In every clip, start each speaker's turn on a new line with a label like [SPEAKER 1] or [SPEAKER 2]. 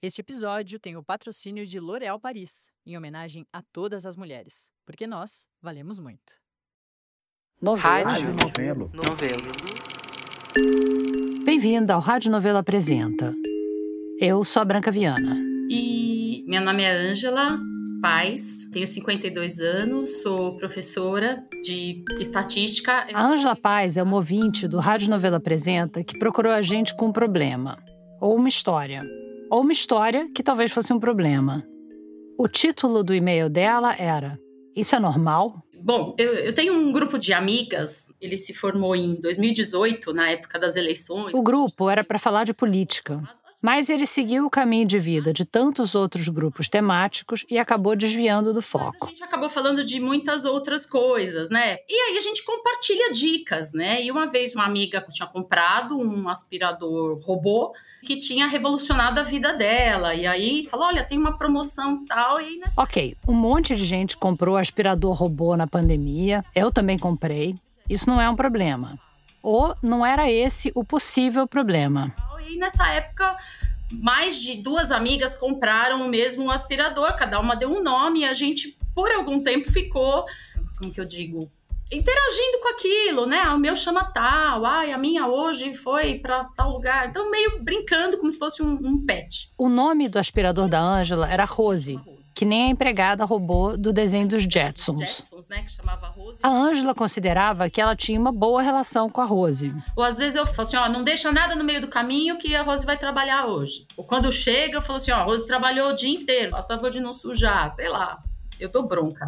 [SPEAKER 1] Este episódio tem o patrocínio de L'Oréal Paris, em homenagem a todas as mulheres, porque nós valemos muito.
[SPEAKER 2] Novelo.
[SPEAKER 3] Rádio Novelo.
[SPEAKER 2] Novelo.
[SPEAKER 4] Bem-vinda ao Rádio Novelo Apresenta. Eu sou a Branca Viana.
[SPEAKER 5] E meu nome é Ângela Paz, tenho 52 anos, sou professora de estatística.
[SPEAKER 4] A Ângela Paz é uma ouvinte do Rádio Novelo Apresenta que procurou a gente com um problema, ou uma história, ou uma história que talvez fosse um problema. O título do e-mail dela era Isso é normal?
[SPEAKER 5] Bom, eu, eu, tenho um grupo de amigas, ele se formou em 2018, na época das eleições.
[SPEAKER 4] O grupo era para falar de política, mas ele seguiu o caminho de vida de tantos outros grupos temáticos e acabou desviando do foco.
[SPEAKER 5] Mas a gente acabou falando de muitas outras coisas, né? E aí a gente compartilha dicas, né? E uma vez uma amiga tinha comprado um aspirador robô que tinha revolucionado a vida dela. E aí falou: olha, tem uma promoção tal. E nessa...
[SPEAKER 4] Ok, um monte de gente comprou aspirador robô na pandemia. Eu também comprei. Isso não é um problema. Ou não era esse o possível problema.
[SPEAKER 5] E nessa época, mais de duas amigas compraram o mesmo aspirador, cada uma deu um nome, e a gente, por algum tempo, ficou, como que eu digo, interagindo com aquilo, né? Ah, o meu chama tal, ai, a minha hoje foi para tal lugar. Então, meio brincando como se fosse um, um pet.
[SPEAKER 4] O nome do aspirador da Ângela era Rose, que nem a empregada robô do desenho dos Jetsons.
[SPEAKER 5] Jetsons né, que chamava Rose.
[SPEAKER 4] A Ângela considerava que ela tinha uma boa relação com a Rose.
[SPEAKER 5] Ou às vezes eu falo assim, ó, não deixa nada no meio do caminho que a Rose vai trabalhar hoje. Ou quando chega, eu falo assim, ó, a Rose trabalhou o dia inteiro, faz favor de não sujar, sei lá. Eu dou bronca.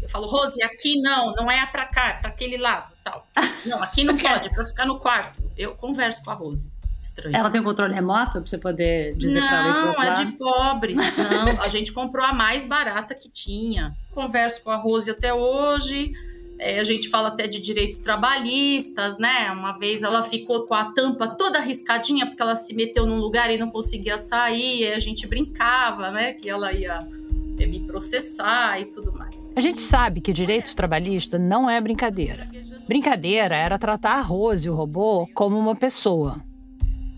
[SPEAKER 5] Eu falo, Rose, aqui não, não é pra cá, é pra aquele lado, tal. Não, aqui não pode, é pra ficar no quarto. Eu converso com a Rose. Estranho.
[SPEAKER 6] Ela tem um controle remoto pra você poder dizer pra ela
[SPEAKER 5] Não, é de pobre. Não, a gente comprou a mais barata que tinha. Converso com a Rose até hoje. É, a gente fala até de direitos trabalhistas, né? Uma vez ela ficou com a tampa toda arriscadinha porque ela se meteu num lugar e não conseguia sair. A gente brincava, né? Que ela ia processar e tudo mais.
[SPEAKER 4] A gente sabe que direito trabalhista não é brincadeira. Brincadeira era tratar a Rose, o robô, como uma pessoa.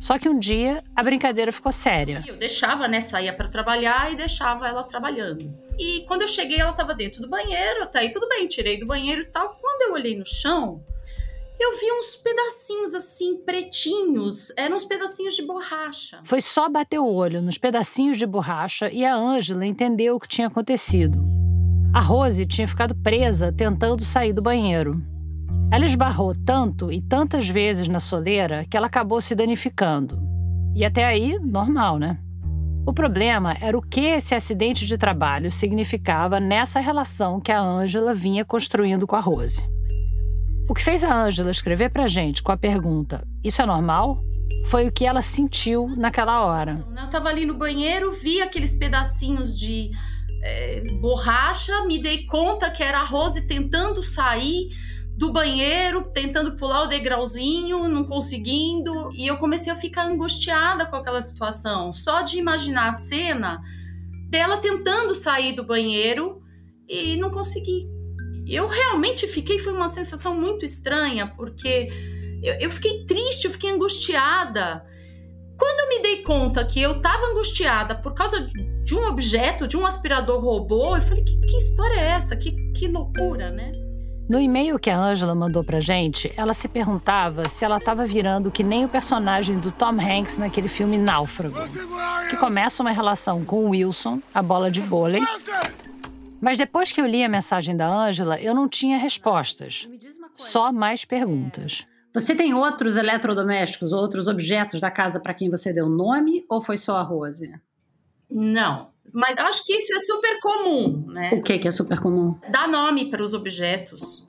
[SPEAKER 4] Só que um dia a brincadeira ficou séria.
[SPEAKER 5] Eu deixava, né, saía para trabalhar e deixava ela trabalhando. E quando eu cheguei, ela estava dentro do banheiro, tá aí tudo bem, tirei do banheiro e tal. Quando eu olhei no chão, eu vi uns pedacinhos assim, pretinhos. Eram uns pedacinhos de borracha.
[SPEAKER 4] Foi só bater o olho nos pedacinhos de borracha e a Ângela entendeu o que tinha acontecido. A Rose tinha ficado presa tentando sair do banheiro. Ela esbarrou tanto e tantas vezes na soleira que ela acabou se danificando. E até aí, normal, né? O problema era o que esse acidente de trabalho significava nessa relação que a Ângela vinha construindo com a Rose. O que fez a Ângela escrever pra gente com a pergunta: Isso é normal? Foi o que ela sentiu naquela hora.
[SPEAKER 5] Eu tava ali no banheiro, vi aqueles pedacinhos de é, borracha, me dei conta que era a Rose tentando sair do banheiro, tentando pular o degrauzinho, não conseguindo, e eu comecei a ficar angustiada com aquela situação, só de imaginar a cena dela tentando sair do banheiro e não consegui. Eu realmente fiquei, foi uma sensação muito estranha, porque eu, eu fiquei triste, eu fiquei angustiada. Quando eu me dei conta que eu estava angustiada por causa de um objeto, de um aspirador robô, eu falei: que, que história é essa? Que, que loucura, né?
[SPEAKER 4] No e-mail que a Angela mandou pra gente, ela se perguntava se ela estava virando que nem o personagem do Tom Hanks naquele filme Náufrago, que começa uma relação com o Wilson, a bola de vôlei. Mas depois que eu li a mensagem da Angela, eu não tinha respostas, só mais perguntas.
[SPEAKER 6] Você tem outros eletrodomésticos, outros objetos da casa para quem você deu nome ou foi só a Rose?
[SPEAKER 5] Não, mas acho que isso é super comum, né?
[SPEAKER 6] O que, que é super comum?
[SPEAKER 5] Dar nome para os objetos.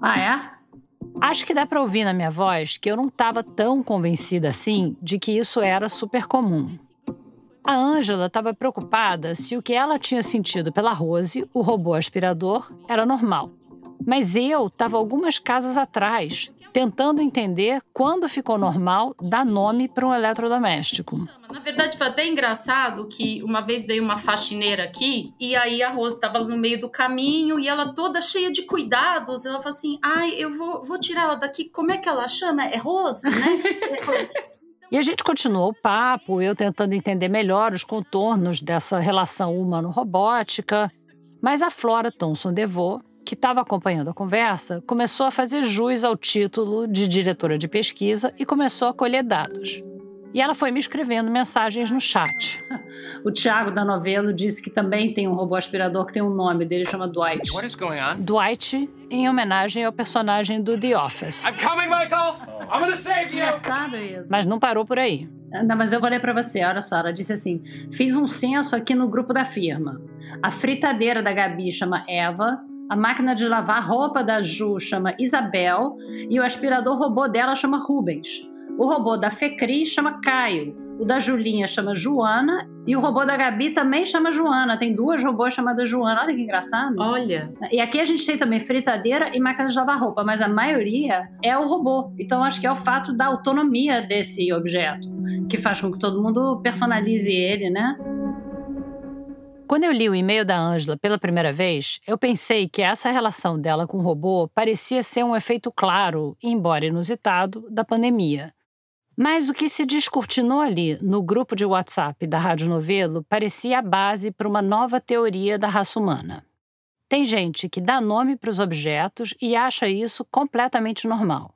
[SPEAKER 6] Ah, é?
[SPEAKER 4] Acho que dá para ouvir na minha voz que eu não estava tão convencida assim de que isso era super comum. A Ângela estava preocupada se o que ela tinha sentido pela Rose, o robô aspirador, era normal. Mas eu estava algumas casas atrás, tentando entender quando ficou normal dar nome para um eletrodoméstico.
[SPEAKER 5] Na verdade, foi até engraçado que uma vez veio uma faxineira aqui e aí a Rose estava no meio do caminho e ela toda cheia de cuidados. Ela falou assim: ai, eu vou, vou tirar ela daqui. Como é que ela chama? É Rose, né?
[SPEAKER 4] E a gente continuou o papo, eu tentando entender melhor os contornos dessa relação humano-robótica, mas a Flora Thomson DeVoe, que estava acompanhando a conversa, começou a fazer jus ao título de diretora de pesquisa e começou a colher dados. E ela foi me escrevendo mensagens no chat.
[SPEAKER 6] O Thiago da Novelo disse que também tem um robô aspirador que tem um nome dele, chama Dwight.
[SPEAKER 2] What is going on?
[SPEAKER 4] Dwight, em homenagem ao personagem do The Office.
[SPEAKER 2] I'm coming, Michael! I'm gonna save you!
[SPEAKER 6] Engraçado isso.
[SPEAKER 4] Mas não parou por aí.
[SPEAKER 6] Não, mas eu vou ler para você, olha só, ela disse assim: fiz um censo aqui no grupo da firma. A fritadeira da Gabi chama Eva, a máquina de lavar roupa da Ju chama Isabel e o aspirador robô dela chama Rubens. O robô da Fecris chama Caio, o da Julinha chama Joana e o robô da Gabi também chama Joana. Tem duas robôs chamadas Joana. Olha que engraçado.
[SPEAKER 5] Olha,
[SPEAKER 6] E aqui a gente tem também fritadeira e máquina de lavar roupa, mas a maioria é o robô. Então acho que é o fato da autonomia desse objeto que faz com que todo mundo personalize ele, né?
[SPEAKER 4] Quando eu li o e-mail da Angela pela primeira vez, eu pensei que essa relação dela com o robô parecia ser um efeito claro, embora inusitado, da pandemia. Mas o que se descortinou ali no grupo de WhatsApp da Rádio Novelo parecia a base para uma nova teoria da raça humana. Tem gente que dá nome para os objetos e acha isso completamente normal.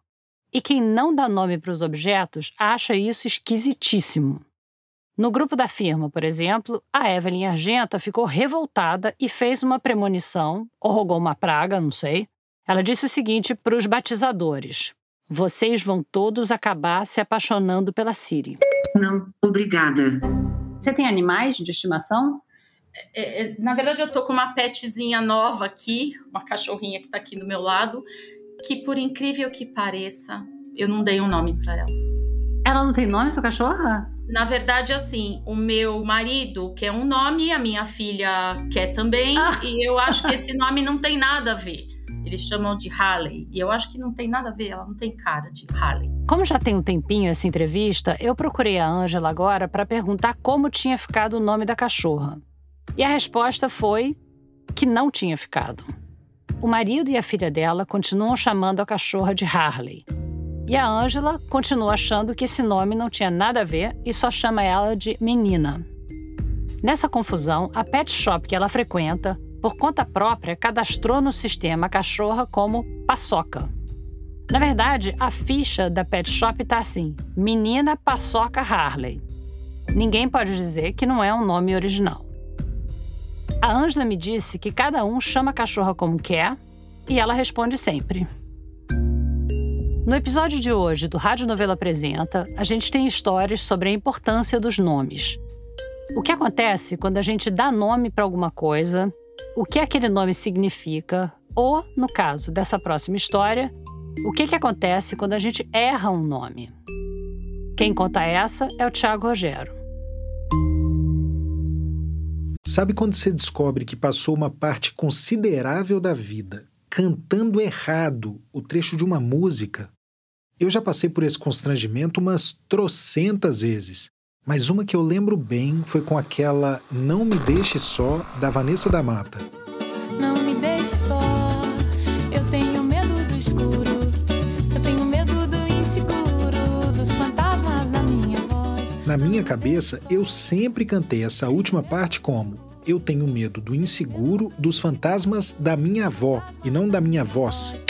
[SPEAKER 4] E quem não dá nome para os objetos acha isso esquisitíssimo. No grupo da firma, por exemplo, a Evelyn Argenta ficou revoltada e fez uma premonição, ou rogou uma praga, não sei. Ela disse o seguinte para os batizadores: Vocês vão todos acabar se apaixonando pela Siri.
[SPEAKER 3] Não, obrigada.
[SPEAKER 6] Você tem animais de estimação?
[SPEAKER 5] é, é, na verdade eu tô com uma petzinha nova aqui, uma cachorrinha que tá aqui do meu lado, que por incrível que pareça, eu não dei um nome para ela.
[SPEAKER 6] Ela não tem nome, sua cachorra?
[SPEAKER 5] Na verdade, assim, o meu marido quer um nome, a minha filha quer também,
[SPEAKER 6] Ah.
[SPEAKER 5] e eu acho que esse nome não tem nada a ver. Eles chamam de Harley, e eu acho que não tem nada a ver, ela não tem cara de Harley.
[SPEAKER 4] Como já tem um tempinho essa entrevista, eu procurei a Ângela agora para perguntar como tinha ficado o nome da cachorra. E a resposta foi que não tinha ficado. O marido e a filha dela continuam chamando a cachorra de Harley. E a Ângela continua achando que esse nome não tinha nada a ver e só chama ela de menina. Nessa confusão, a pet shop que ela frequenta, por conta própria, cadastrou no sistema a cachorra como Paçoca. Na verdade, a ficha da pet shop tá assim: Menina Paçoca Harley. Ninguém pode dizer que não é um nome original. A Ângela me disse que cada um chama a cachorra como quer e ela responde sempre. No episódio de hoje do Rádio Novela Apresenta, a gente tem histórias sobre a importância dos nomes. O que acontece quando a gente dá nome para alguma coisa, o que aquele nome significa, ou, no caso dessa próxima história, o que, que acontece quando a gente erra um nome. Quem conta essa é o Tiago Rogero.
[SPEAKER 7] Sabe quando você descobre que passou uma parte considerável da vida cantando errado o trecho de uma música? Eu já passei por esse constrangimento umas trocentas vezes, mas uma que eu lembro bem foi com aquela Não Me Deixe Só da Vanessa da Mata.
[SPEAKER 8] Não me deixe só, eu tenho medo do escuro, eu tenho medo do inseguro, dos fantasmas na minha voz.
[SPEAKER 7] Na minha cabeça, eu sempre cantei essa última parte como Eu tenho medo do inseguro, dos fantasmas da minha avó e não da minha voz.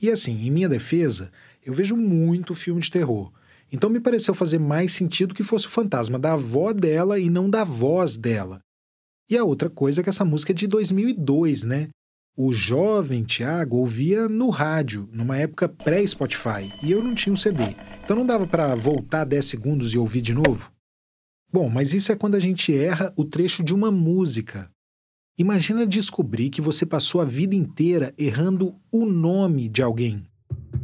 [SPEAKER 7] E assim, em minha defesa, eu vejo muito filme de terror. Então me pareceu fazer mais sentido que fosse o fantasma da avó dela e não da voz dela. E a outra coisa é que essa música é de 2002, né? O jovem Tiago ouvia no rádio, numa época pré-Spotify, e eu não tinha um CD. Então não dava para voltar 10 segundos e ouvir de novo? Bom, mas isso é quando a gente erra o trecho de uma música. Imagina descobrir que você passou a vida inteira errando o nome de alguém.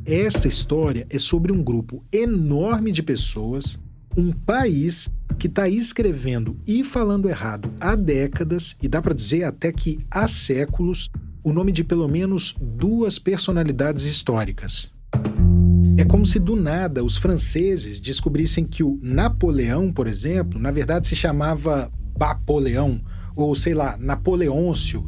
[SPEAKER 7] Esta história é sobre um grupo enorme de pessoas, um país que está escrevendo e falando errado há décadas, e dá para dizer até que há séculos, o nome de pelo menos duas personalidades históricas. É como se do nada os franceses descobrissem que o Napoleão, por exemplo, na verdade se chamava Bapoleão, ou sei lá, Napoleôncio,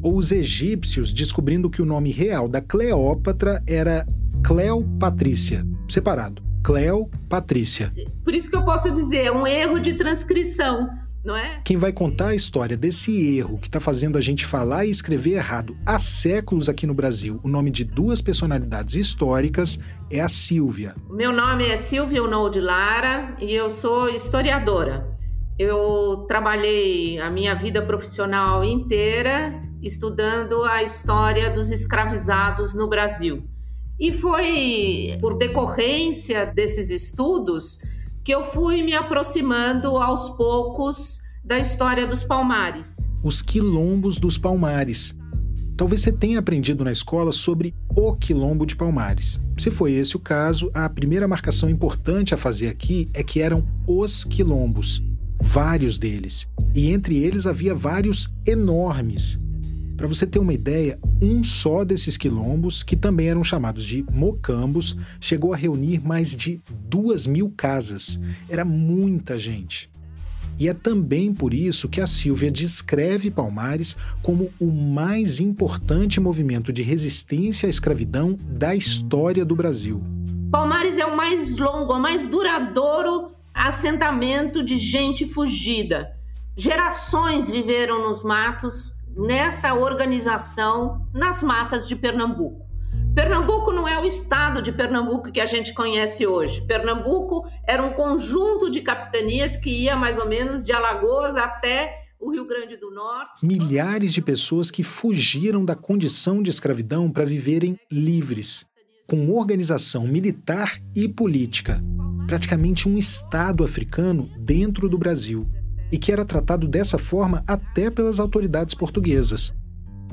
[SPEAKER 7] ou os egípcios descobrindo que o nome real da Cleópatra era Cleopatrícia, separado. Cleo Patrícia.
[SPEAKER 9] Por isso que eu posso dizer, é um erro de transcrição, não é?
[SPEAKER 7] Quem vai contar a história desse erro que está fazendo a gente falar e escrever errado há séculos aqui no Brasil, o nome de duas personalidades históricas, é a Silvia.
[SPEAKER 9] Meu nome é Silvia Unolde Lara e eu sou historiadora. Eu trabalhei a minha vida profissional inteira estudando a história dos escravizados no Brasil. E foi por decorrência desses estudos que eu fui me aproximando aos poucos da história dos Palmares.
[SPEAKER 7] Os quilombos dos Palmares. Talvez você tenha aprendido na escola sobre o quilombo de Palmares. Se foi esse o caso, a primeira marcação importante a fazer aqui é que eram os quilombos vários deles. E entre eles havia vários enormes. Para você ter uma ideia, um só desses quilombos, que também eram chamados de mocambos, chegou a reunir mais de duas mil casas. Era muita gente. E é também por isso que a Silvia descreve Palmares como o mais importante movimento de resistência à escravidão da história do Brasil.
[SPEAKER 9] Palmares é o mais longo, o mais duradouro assentamento de gente fugida. Gerações viveram nos matos, nessa organização, nas matas de Pernambuco. Pernambuco não é o estado de Pernambuco que a gente conhece hoje. Pernambuco era um conjunto de capitanias que ia mais ou menos de Alagoas até o Rio Grande do Norte.
[SPEAKER 7] Milhares de pessoas que fugiram da condição de escravidão para viverem livres, com organização militar e política praticamente um Estado africano dentro do Brasil, e que era tratado dessa forma até pelas autoridades portuguesas.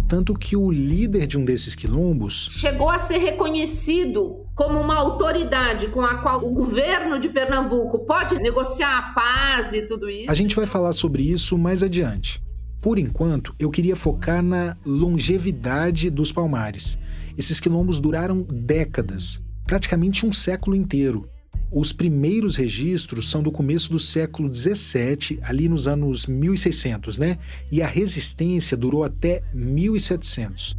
[SPEAKER 7] Tanto que o líder de um desses quilombos
[SPEAKER 9] chegou a ser reconhecido como uma autoridade com a qual o governo de Pernambuco pode negociar a paz e tudo isso.
[SPEAKER 7] A gente vai falar sobre isso mais adiante. Por enquanto, eu queria focar na longevidade dos palmares. Esses quilombos duraram décadas, praticamente um século inteiro. Os primeiros registros são do começo do século XVII, ali nos anos 1600, né? E a resistência durou até 1700.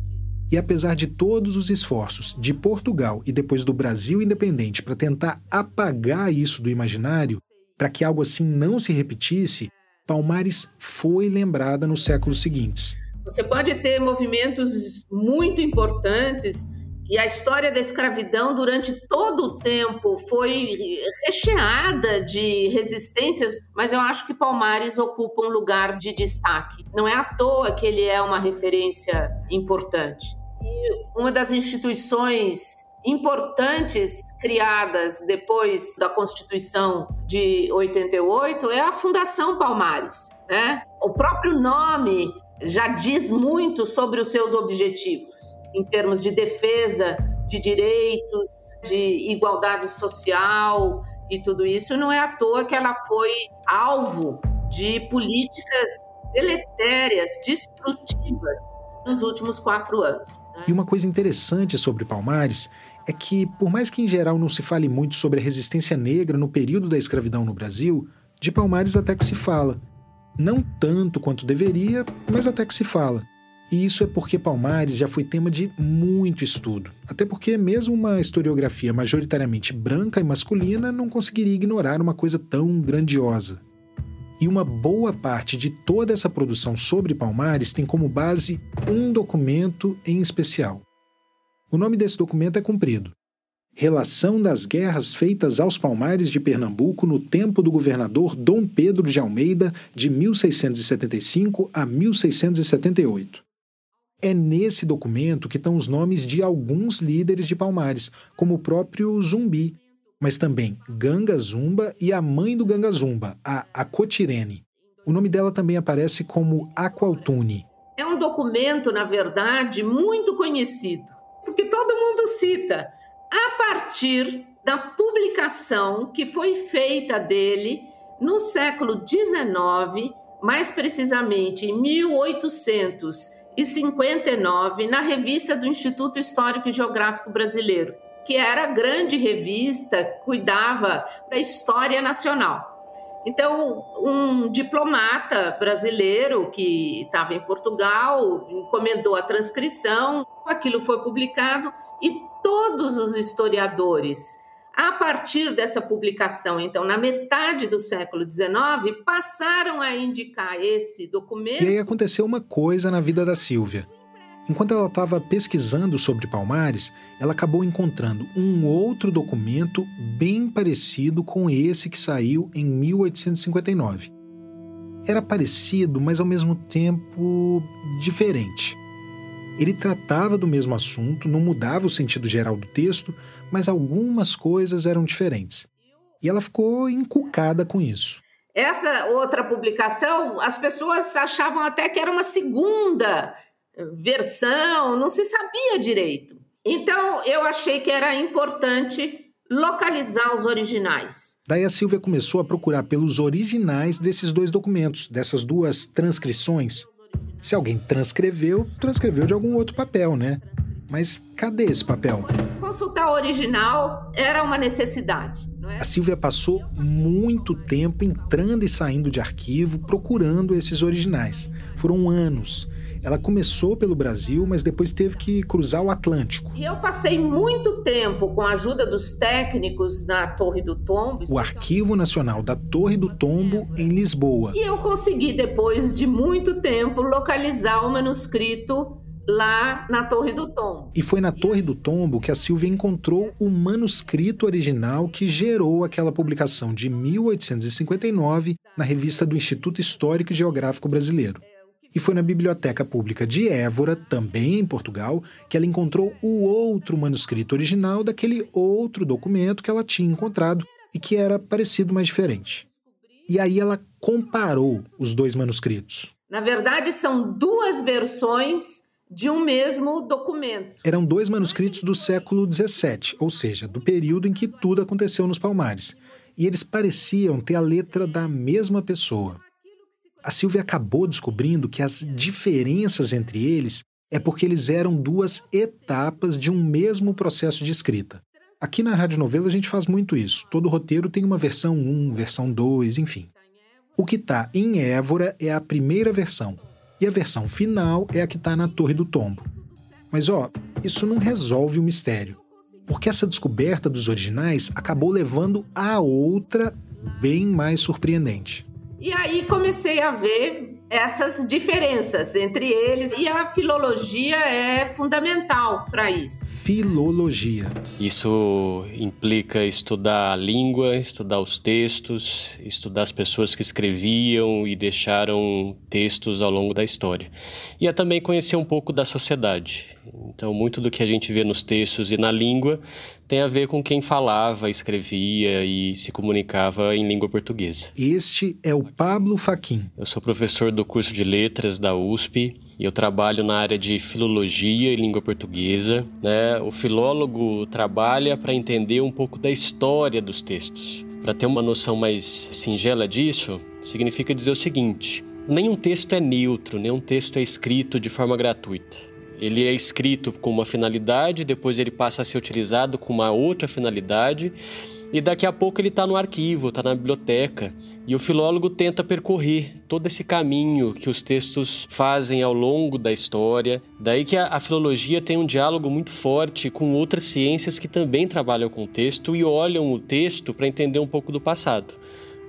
[SPEAKER 7] E apesar de todos os esforços de Portugal e depois do Brasil independente para tentar apagar isso do imaginário, para que algo assim não se repetisse, Palmares foi lembrada nos séculos seguintes.
[SPEAKER 9] Você pode ter movimentos muito importantes e a história da escravidão, durante todo o tempo, foi recheada de resistências, mas eu acho que Palmares ocupa um lugar de destaque. Não é à toa que ele é uma referência importante. E uma das instituições importantes criadas depois da Constituição de 88 é a Fundação Palmares. Né? O próprio nome já diz muito sobre os seus objetivos em termos de defesa de direitos, de igualdade social e tudo isso, não é à toa que ela foi alvo de políticas deletérias, destrutivas nos últimos quatro anos.
[SPEAKER 7] Né? E uma coisa interessante sobre Palmares é que, por mais que em geral não se fale muito sobre a resistência negra no período da escravidão no Brasil, de Palmares até que se fala. Não tanto quanto deveria, mas até que se fala. E isso é porque Palmares já foi tema de muito estudo. Até porque, mesmo uma historiografia majoritariamente branca e masculina não conseguiria ignorar uma coisa tão grandiosa. E uma boa parte de toda essa produção sobre Palmares tem como base um documento em especial. O nome desse documento é comprido: Relação das guerras feitas aos Palmares de Pernambuco no tempo do governador Dom Pedro de Almeida, de 1675 a 1678. É nesse documento que estão os nomes de alguns líderes de Palmares, como o próprio Zumbi, mas também Ganga Zumba e a mãe do Ganga Zumba, a Acotirene. O nome dela também aparece como Aqualtune.
[SPEAKER 9] É um documento, na verdade, muito conhecido, porque todo mundo cita, a partir da publicação que foi feita dele no século XIX, mais precisamente em 1800 e 59 na revista do Instituto Histórico e Geográfico Brasileiro, que era a grande revista, cuidava da história nacional. Então, um diplomata brasileiro que estava em Portugal encomendou a transcrição, aquilo foi publicado e todos os historiadores A partir dessa publicação, então, na metade do século XIX, passaram a indicar esse documento.
[SPEAKER 7] E aí aconteceu uma coisa na vida da Silvia. Enquanto ela estava pesquisando sobre Palmares, ela acabou encontrando um outro documento bem parecido com esse que saiu em 1859. Era parecido, mas ao mesmo tempo diferente. Ele tratava do mesmo assunto, não mudava o sentido geral do texto, mas algumas coisas eram diferentes. E ela ficou encucada com isso.
[SPEAKER 9] Essa outra publicação, as pessoas achavam até que era uma segunda versão, não se sabia direito. Então, eu achei que era importante localizar os originais.
[SPEAKER 7] Daí a Silvia começou a procurar pelos originais desses dois documentos, dessas duas transcrições. Se alguém transcreveu, transcreveu de algum outro papel, né? Mas cadê esse papel?
[SPEAKER 9] Consultar o original era uma necessidade.
[SPEAKER 7] É? A Silvia passou muito tempo entrando e saindo de arquivo procurando esses originais. Foram anos. Ela começou pelo Brasil, mas depois teve que cruzar o Atlântico.
[SPEAKER 9] E eu passei muito tempo com a ajuda dos técnicos na Torre do Tombo.
[SPEAKER 7] O Arquivo Nacional da Torre do Tombo, em Lisboa.
[SPEAKER 9] E eu consegui, depois de muito tempo, localizar o manuscrito lá na Torre do Tombo.
[SPEAKER 7] E foi na Torre do Tombo que a Silvia encontrou o manuscrito original que gerou aquela publicação de 1859 na revista do Instituto Histórico e Geográfico Brasileiro. E foi na Biblioteca Pública de Évora, também em Portugal, que ela encontrou o outro manuscrito original daquele outro documento que ela tinha encontrado e que era parecido, mas diferente. E aí ela comparou os dois manuscritos.
[SPEAKER 9] Na verdade, são duas versões de um mesmo documento.
[SPEAKER 7] Eram dois manuscritos do século XVII, ou seja, do período em que tudo aconteceu nos Palmares. E eles pareciam ter a letra da mesma pessoa. A Silvia acabou descobrindo que as diferenças entre eles é porque eles eram duas etapas de um mesmo processo de escrita. Aqui na Rádio Novela a gente faz muito isso. Todo roteiro tem uma versão 1, versão 2, enfim. O que está em Évora é a primeira versão, e a versão final é a que está na Torre do Tombo. Mas ó, isso não resolve o mistério, porque essa descoberta dos originais acabou levando a outra bem mais surpreendente.
[SPEAKER 9] E aí comecei a ver essas diferenças entre eles e a filologia é fundamental para isso.
[SPEAKER 7] Filologia.
[SPEAKER 10] Isso implica estudar a língua, estudar os textos, estudar as pessoas que escreviam e deixaram textos ao longo da história. E é também conhecer um pouco da sociedade. Então, muito do que a gente vê nos textos e na língua tem a ver com quem falava, escrevia e se comunicava em língua portuguesa.
[SPEAKER 7] Este é o Pablo Faquin.
[SPEAKER 10] Eu sou professor do curso de Letras da USP e eu trabalho na área de filologia e língua portuguesa. Né? O filólogo trabalha para entender um pouco da história dos textos. Para ter uma noção mais singela disso, significa dizer o seguinte: nenhum texto é neutro, nenhum texto é escrito de forma gratuita. Ele é escrito com uma finalidade, depois ele passa a ser utilizado com uma outra finalidade, e daqui a pouco ele está no arquivo, está na biblioteca. E o filólogo tenta percorrer todo esse caminho que os textos fazem ao longo da história. Daí que a, a filologia tem um diálogo muito forte com outras ciências que também trabalham com o texto e olham o texto para entender um pouco do passado,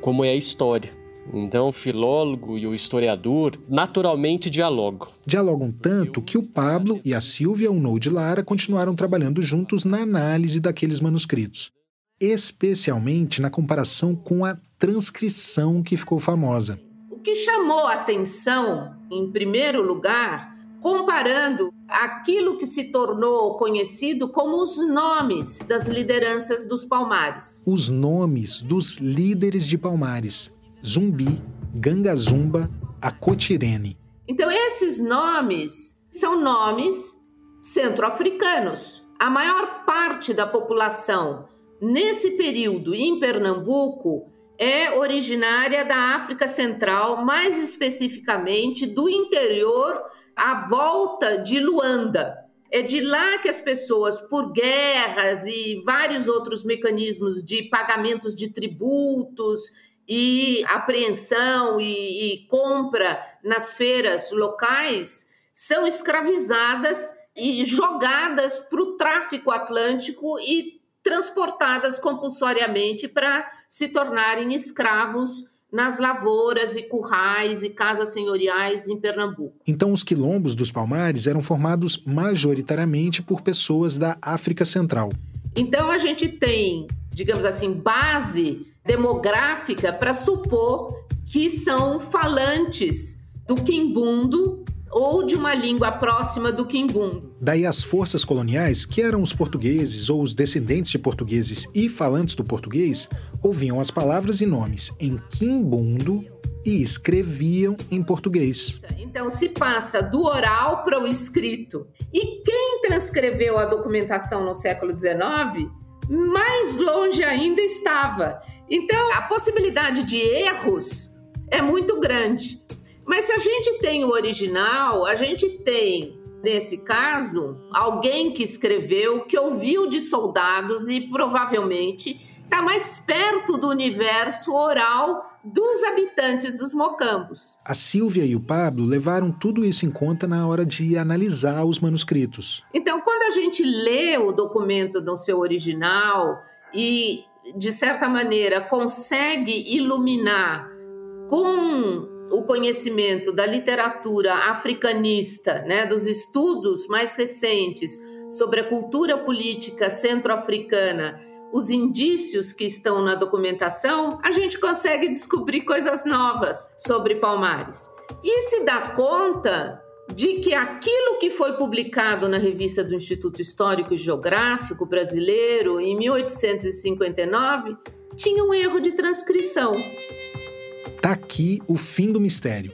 [SPEAKER 10] como é a história. Então, o filólogo e o historiador naturalmente dialogam.
[SPEAKER 7] Dialogam tanto que o Pablo e a Silvia Unou de Lara continuaram trabalhando juntos na análise daqueles manuscritos, especialmente na comparação com a transcrição que ficou famosa.
[SPEAKER 9] O que chamou a atenção, em primeiro lugar, comparando aquilo que se tornou conhecido como os nomes das lideranças dos Palmares.
[SPEAKER 7] Os nomes dos líderes de Palmares. Zumbi, Gangazumba, Acotirene.
[SPEAKER 9] Então, esses nomes são nomes centro-africanos. A maior parte da população nesse período em Pernambuco é originária da África Central, mais especificamente do interior à volta de Luanda. É de lá que as pessoas, por guerras e vários outros mecanismos de pagamentos de tributos e apreensão e, e compra nas feiras locais são escravizadas e jogadas para o tráfico atlântico e transportadas compulsoriamente para se tornarem escravos nas lavouras e currais e casas senhoriais em Pernambuco.
[SPEAKER 7] Então, os quilombos dos Palmares eram formados majoritariamente por pessoas da África Central.
[SPEAKER 9] Então, a gente tem, digamos assim, base demográfica para supor que são falantes do quimbundo ou de uma língua próxima do quimbundo.
[SPEAKER 7] Daí as forças coloniais, que eram os portugueses ou os descendentes de portugueses e falantes do português, ouviam as palavras e nomes em quimbundo e escreviam em português.
[SPEAKER 9] Então se passa do oral para o escrito. E quem transcreveu a documentação no século XIX, mais longe ainda estava. Então a possibilidade de erros é muito grande. Mas se a gente tem o original, a gente tem, nesse caso, alguém que escreveu, que ouviu de soldados e provavelmente está mais perto do universo oral dos habitantes dos mocambos.
[SPEAKER 7] A Silvia e o Pablo levaram tudo isso em conta na hora de analisar os manuscritos.
[SPEAKER 9] Então, quando a gente lê o documento no seu original e, de certa maneira, consegue iluminar com o conhecimento da literatura africanista, né, dos estudos mais recentes sobre a cultura política centro-africana, os indícios que estão na documentação, a gente consegue descobrir coisas novas sobre Palmares. E se dá conta de que aquilo que foi publicado na revista do Instituto Histórico e Geográfico Brasileiro em 1859 tinha um erro de transcrição.
[SPEAKER 7] Tá aqui o fim do mistério.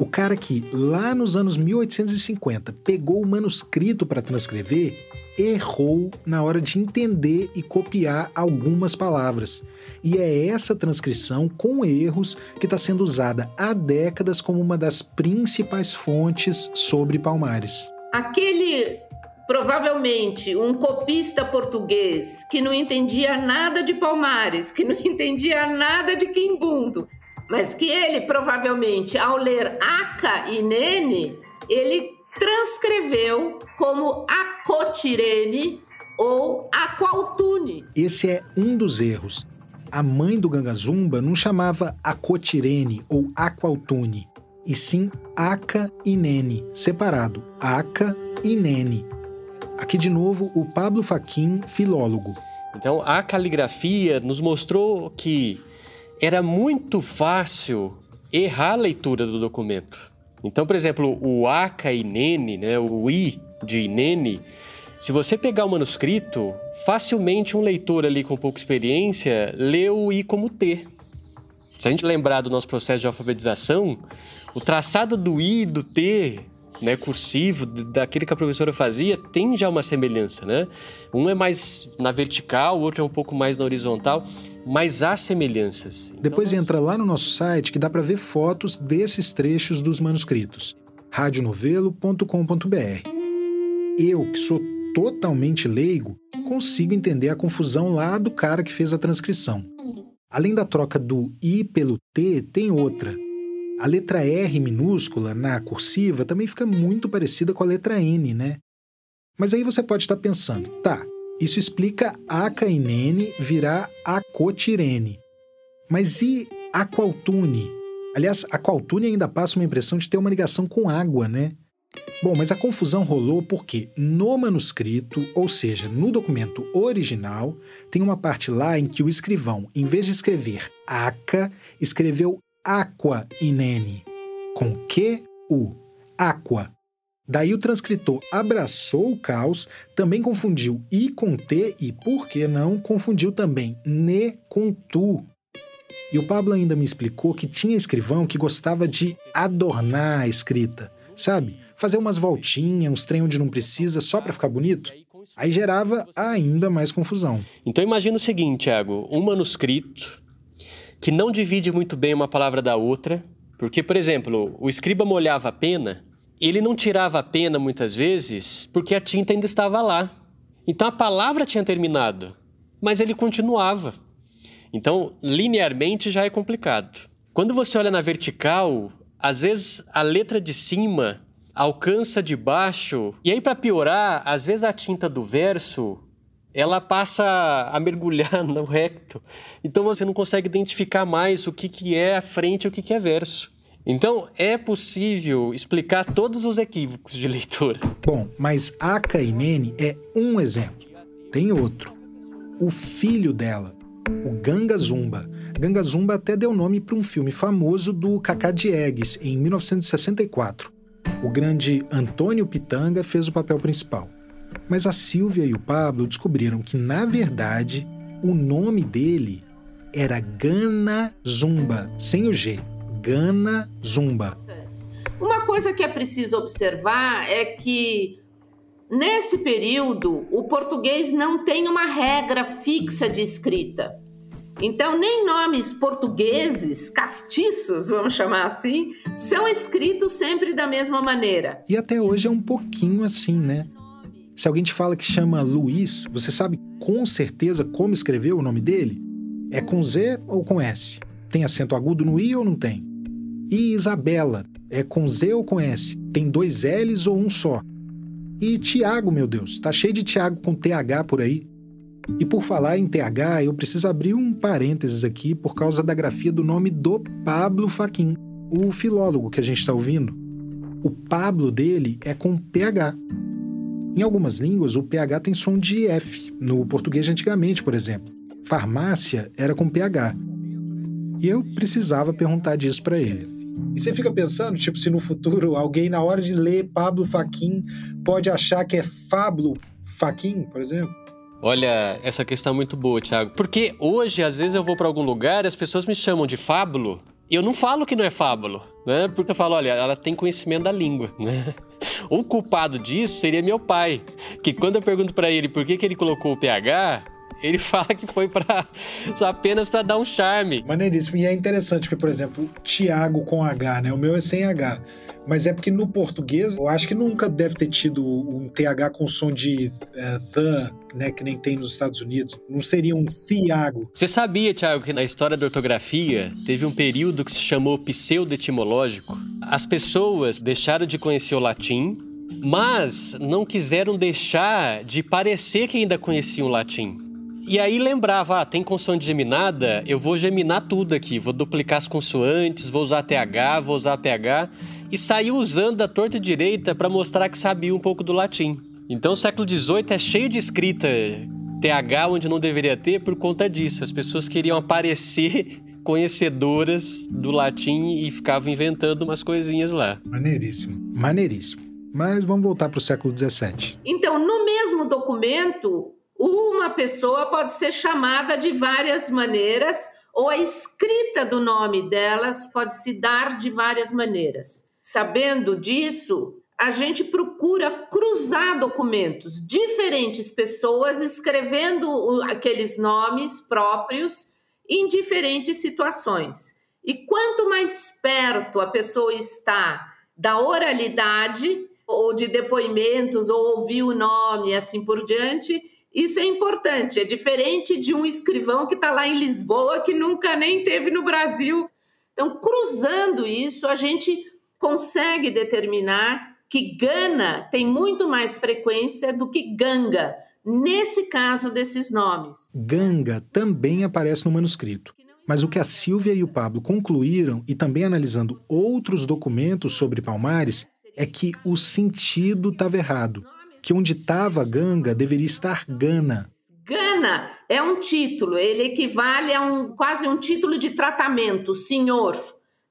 [SPEAKER 7] O cara que, lá nos anos 1850, pegou o manuscrito para transcrever, errou na hora de entender e copiar algumas palavras. E é essa transcrição com erros que está sendo usada há décadas como uma das principais fontes sobre Palmares.
[SPEAKER 9] Aquele provavelmente um copista português que não entendia nada de Palmares, que não entendia nada de Quimbundo, mas que ele provavelmente, ao ler Aca e Nene, ele transcreveu como Acotirene ou Aqualtune.
[SPEAKER 7] Esse é um dos erros. A mãe do Gangazumba não chamava Acotirene ou Aqualtune, e sim Aca e Nene, separado, Aca e Nene. Aqui de novo o Pablo Faquin, filólogo.
[SPEAKER 10] Então a caligrafia nos mostrou que era muito fácil errar a leitura do documento. Então, por exemplo, o Aka e Nene, né, o I de Nene, se você pegar o manuscrito, facilmente um leitor ali com pouca experiência lê o I como T. Se a gente lembrar do nosso processo de alfabetização, o traçado do I do T, né, cursivo, daquele que a professora fazia, tem já uma semelhança, né? Um é mais na vertical, o outro é um pouco mais na horizontal mas há semelhanças.
[SPEAKER 7] Então, Depois entra lá no nosso site que dá para ver fotos desses trechos dos manuscritos. radionovelo.com.br. Eu, que sou totalmente leigo, consigo entender a confusão lá do cara que fez a transcrição. Além da troca do I pelo T, tem outra. A letra R minúscula na cursiva também fica muito parecida com a letra N, né? Mas aí você pode estar pensando, tá, isso explica Acainene virar Acotirene. Mas e Aqualtune? Aliás, Aqualtune ainda passa uma impressão de ter uma ligação com água, né? Bom, mas a confusão rolou porque no manuscrito, ou seja, no documento original, tem uma parte lá em que o escrivão, em vez de escrever Aca, escreveu Aqua Inene, com Q-U, Aqua. Daí o transcritor abraçou o caos, também confundiu i com t e, por que não, confundiu também ne com tu. E o Pablo ainda me explicou que tinha escrivão que gostava de adornar a escrita, sabe? Fazer umas voltinhas, uns trem onde não precisa só para ficar bonito. Aí gerava ainda mais confusão.
[SPEAKER 10] Então imagina o seguinte, Thiago, um manuscrito que não divide muito bem uma palavra da outra, porque, por exemplo, o escriba molhava a pena ele não tirava a pena muitas vezes porque a tinta ainda estava lá. Então a palavra tinha terminado, mas ele continuava. Então, linearmente já é complicado. Quando você olha na vertical, às vezes a letra de cima alcança de baixo, e aí para piorar, às vezes a tinta do verso ela passa a mergulhar no recto. Então você não consegue identificar mais o que, que é a frente e o que, que é verso. Então é possível explicar todos os equívocos de leitura.
[SPEAKER 7] Bom, mas Aka Inene é um exemplo. Tem outro. O filho dela, o Ganga Zumba. Ganga Zumba até deu nome para um filme famoso do Cacá Diegues, em 1964. O grande Antônio Pitanga fez o papel principal. Mas a Silvia e o Pablo descobriram que, na verdade, o nome dele era Gana Zumba, sem o G. Gana Zumba.
[SPEAKER 9] Uma coisa que é preciso observar é que nesse período o português não tem uma regra fixa de escrita. Então, nem nomes portugueses, castiços, vamos chamar assim, são escritos sempre da mesma maneira.
[SPEAKER 7] E até hoje é um pouquinho assim, né? Se alguém te fala que chama Luiz, você sabe com certeza como escrever o nome dele? É com Z ou com S? Tem acento agudo no I ou não tem? E Isabela, é com Z ou com S? Tem dois L's ou um só? E Tiago, meu Deus, tá cheio de Tiago com TH por aí. E por falar em TH, eu preciso abrir um parênteses aqui por causa da grafia do nome do Pablo Faquin, o filólogo que a gente está ouvindo. O Pablo dele é com PH. Em algumas línguas, o PH tem som de F, no português antigamente, por exemplo. Farmácia era com PH. E eu precisava perguntar disso para ele. E você fica pensando, tipo, se no futuro alguém, na hora de ler Pablo Faquin, pode achar que é Fablo Faquin, por exemplo?
[SPEAKER 10] Olha, essa questão é muito boa, Thiago. Porque hoje, às vezes, eu vou para algum lugar e as pessoas me chamam de Fábulo. E eu não falo que não é fábulo, né? Porque eu falo, olha, ela tem conhecimento da língua, né? O culpado disso seria meu pai, que quando eu pergunto para ele por que, que ele colocou o PH, ele fala que foi para apenas para dar um charme.
[SPEAKER 7] Maneiríssimo. E é interessante que, por exemplo, Tiago com H, né? O meu é sem H. Mas é porque no português, eu acho que nunca deve ter tido um TH com som de uh, the, né? Que nem tem nos Estados Unidos. Não seria um Thiago.
[SPEAKER 10] Você sabia, Tiago, que na história da ortografia teve um período que se chamou pseudo-etimológico? As pessoas deixaram de conhecer o latim, mas não quiseram deixar de parecer que ainda conheciam o latim. E aí lembrava, ah, tem consoante geminada, eu vou geminar tudo aqui, vou duplicar as consoantes, vou usar TH, vou usar PH, e saiu usando da torta direita para mostrar que sabia um pouco do latim. Então o século XVIII é cheio de escrita TH onde não deveria ter por conta disso. As pessoas queriam aparecer conhecedoras do latim e ficavam inventando umas coisinhas lá.
[SPEAKER 7] Maneiríssimo, maneiríssimo. Mas vamos voltar para o século XVII.
[SPEAKER 9] Então, no mesmo documento, uma pessoa pode ser chamada de várias maneiras, ou a escrita do nome delas pode se dar de várias maneiras. Sabendo disso, a gente procura cruzar documentos, diferentes pessoas escrevendo aqueles nomes próprios em diferentes situações. E quanto mais perto a pessoa está da oralidade, ou de depoimentos, ou ouvir o nome assim por diante, isso é importante, é diferente de um escrivão que está lá em Lisboa, que nunca nem teve no Brasil. Então, cruzando isso, a gente consegue determinar que Gana tem muito mais frequência do que Ganga, nesse caso desses nomes.
[SPEAKER 7] Ganga também aparece no manuscrito. Mas o que a Silvia e o Pablo concluíram, e também analisando outros documentos sobre Palmares, é que o sentido estava errado que onde estava Ganga deveria estar Gana.
[SPEAKER 9] Gana é um título, ele equivale a um quase um título de tratamento, senhor.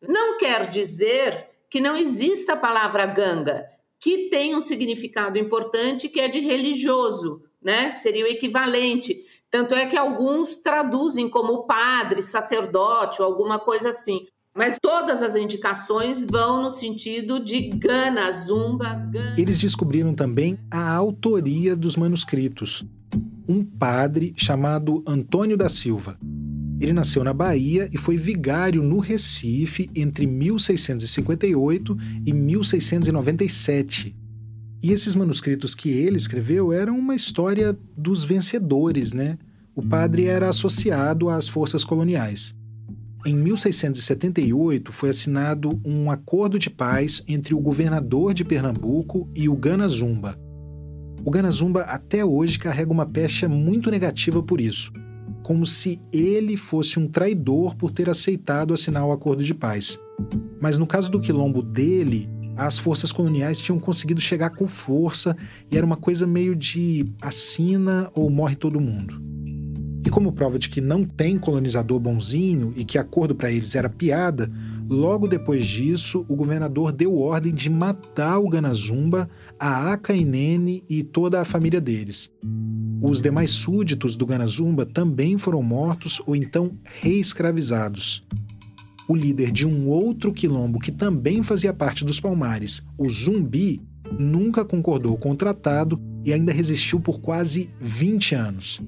[SPEAKER 9] Não quer dizer que não exista a palavra ganga, que tem um significado importante que é de religioso, né? Seria o equivalente. Tanto é que alguns traduzem como padre, sacerdote ou alguma coisa assim. Mas todas as indicações vão no sentido de Gana, Zumba, Gana.
[SPEAKER 7] Eles descobriram também a autoria dos manuscritos. Um padre chamado Antônio da Silva. Ele nasceu na Bahia e foi vigário no Recife entre 1658 e 1697. E esses manuscritos que ele escreveu eram uma história dos vencedores, né? O padre era associado às forças coloniais. Em 1678 foi assinado um acordo de paz entre o governador de Pernambuco e o Gana Zumba. O Ganazumba até hoje carrega uma pecha muito negativa por isso, como se ele fosse um traidor por ter aceitado assinar o acordo de paz. Mas no caso do quilombo dele, as forças coloniais tinham conseguido chegar com força e era uma coisa meio de assina ou morre todo mundo. Como prova de que não tem colonizador bonzinho e que acordo para eles era piada, logo depois disso o governador deu ordem de matar o Ganazumba, a Acainene e toda a família deles. Os demais súditos do Ganazumba também foram mortos ou então reescravizados o líder de um outro quilombo que também fazia parte dos Palmares, o Zumbi, nunca concordou com o tratado e ainda resistiu por quase 20 anos.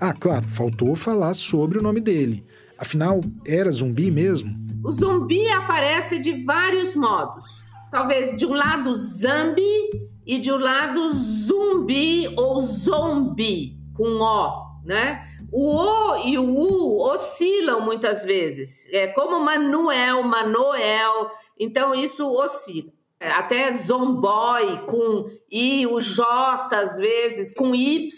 [SPEAKER 7] Ah, claro, faltou falar sobre o nome dele. Afinal, era zumbi mesmo?
[SPEAKER 9] O zumbi aparece de vários modos. Talvez de um lado zambi e de um lado zumbi ou zombi, com O, né? O O e o U oscilam muitas vezes. É como Manuel, Manoel. Então, isso oscila. Até zomboy com I, o J às vezes com Y,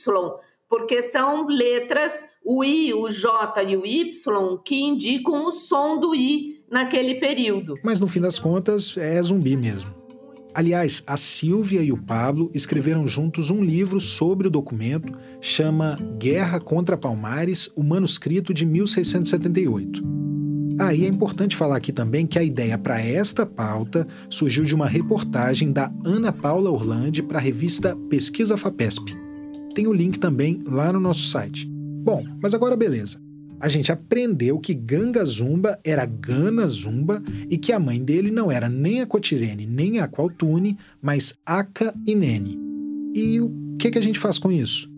[SPEAKER 9] porque são letras, o I, o J e o Y, que indicam o som do I naquele período.
[SPEAKER 7] Mas no fim das contas é zumbi mesmo. Aliás, a Silvia e o Pablo escreveram juntos um livro sobre o documento, chama Guerra contra Palmares, o manuscrito de 1678. Ah, e é importante falar aqui também que a ideia para esta pauta surgiu de uma reportagem da Ana Paula Orlandi para a revista Pesquisa FAPESP. Tem o link também lá no nosso site. Bom, mas agora beleza a gente aprendeu que Ganga Zumba era Gana Zumba e que a mãe dele não era nem a Cotirene nem a Qualtune, mas Aka Inene. E o que, que a gente faz com isso?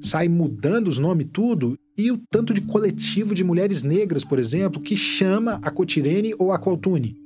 [SPEAKER 7] Sai mudando os nomes tudo? E o tanto de coletivo de mulheres negras, por exemplo, que chama a Cotirene ou a Qualtune?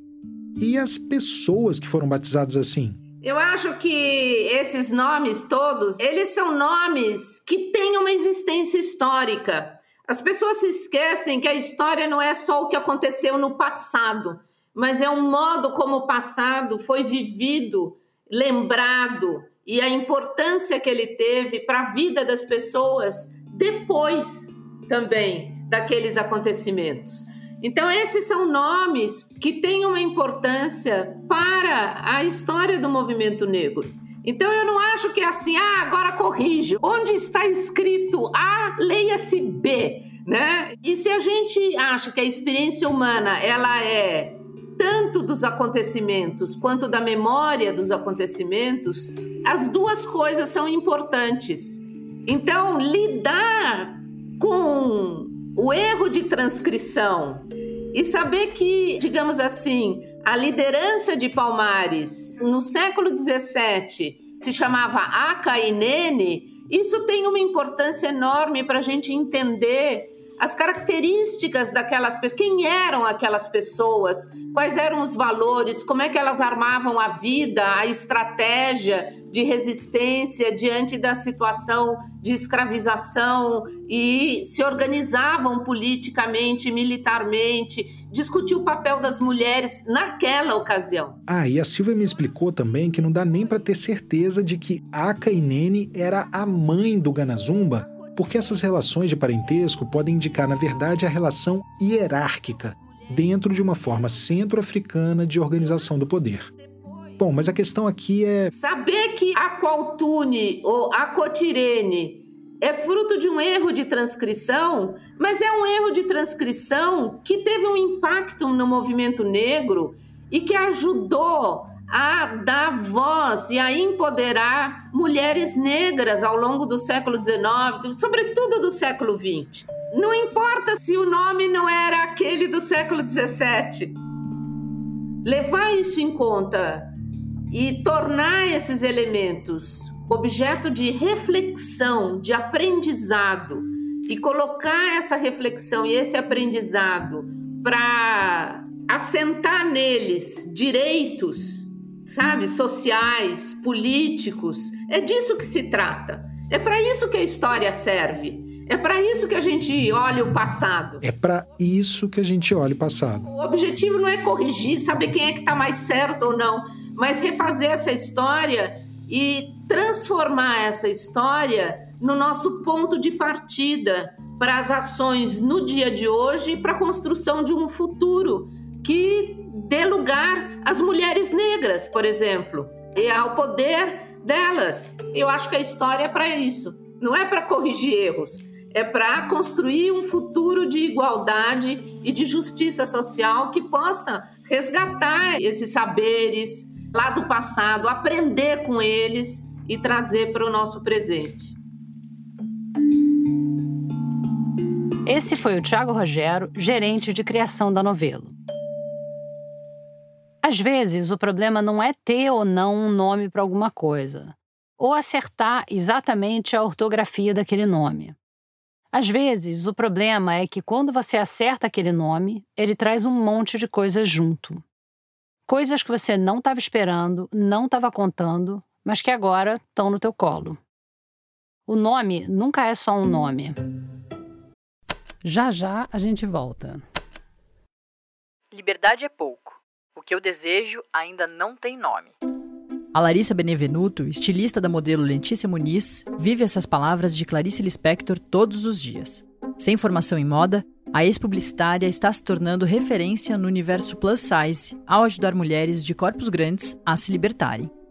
[SPEAKER 7] E as pessoas que foram batizadas assim?
[SPEAKER 9] Eu acho que esses nomes todos, eles são nomes que têm uma existência histórica. As pessoas se esquecem que a história não é só o que aconteceu no passado, mas é um modo como o passado foi vivido, lembrado e a importância que ele teve para a vida das pessoas depois também daqueles acontecimentos. Então, esses são nomes que têm uma importância para a história do movimento negro. Então eu não acho que é assim, ah, agora corrige. Onde está escrito A, leia-se B, né? E se a gente acha que a experiência humana ela é tanto dos acontecimentos quanto da memória dos acontecimentos, as duas coisas são importantes. Então, lidar com o erro de transcrição e saber que, digamos assim, a liderança de Palmares no século XVII se chamava Aca e Nene, isso tem uma importância enorme para a gente entender as características daquelas pessoas, quem eram aquelas pessoas, quais eram os valores, como é que elas armavam a vida, a estratégia de resistência diante da situação de escravização e se organizavam politicamente, militarmente, discutir o papel das mulheres naquela ocasião.
[SPEAKER 7] Ah, e a Silvia me explicou também que não dá nem para ter certeza de que Aka Inene era a mãe do Ganazumba porque essas relações de parentesco podem indicar, na verdade, a relação hierárquica dentro de uma forma centro-africana de organização do poder. Bom, mas a questão aqui é.
[SPEAKER 9] Saber que a Qualtune ou a Cotirene é fruto de um erro de transcrição, mas é um erro de transcrição que teve um impacto no movimento negro e que ajudou a dar voz e a empoderar mulheres negras ao longo do século XIX, sobretudo do século XX. Não importa se o nome não era aquele do século XVII. Levar isso em conta e tornar esses elementos objeto de reflexão, de aprendizado, e colocar essa reflexão e esse aprendizado para assentar neles direitos sabe, sociais, políticos. É disso que se trata. É para isso que a história serve. É para isso que a gente olha o passado.
[SPEAKER 7] É para isso que a gente olha o passado.
[SPEAKER 9] O objetivo não é corrigir, saber quem é que está mais certo ou não, mas refazer essa história e transformar essa história no nosso ponto de partida para as ações no dia de hoje e para a construção de um futuro que dê lugar às mulheres negras, por exemplo, e ao poder delas. Eu acho que a história é para isso, não é para corrigir erros, é para construir um futuro de igualdade e de justiça social que possa resgatar esses saberes lá do passado, aprender com eles e trazer para o nosso presente.
[SPEAKER 4] Esse foi o Tiago Rogero, gerente de criação da Novelo. Às vezes, o problema não é ter ou não um nome para alguma coisa, ou acertar exatamente a ortografia daquele nome. Às vezes, o problema é que quando você acerta aquele nome, ele traz um monte de coisas junto. Coisas que você não estava esperando, não estava contando, mas que agora estão no teu colo. O nome nunca é só um nome. Já já a gente volta.
[SPEAKER 1] Liberdade é pouco. O que eu desejo ainda não tem nome. A Larissa Benevenuto, estilista da modelo Letícia Muniz, vive essas palavras de Clarice Lispector todos os dias. Sem formação em moda, a ex-publicitária está se tornando referência no universo plus size ao ajudar mulheres de corpos grandes a se libertarem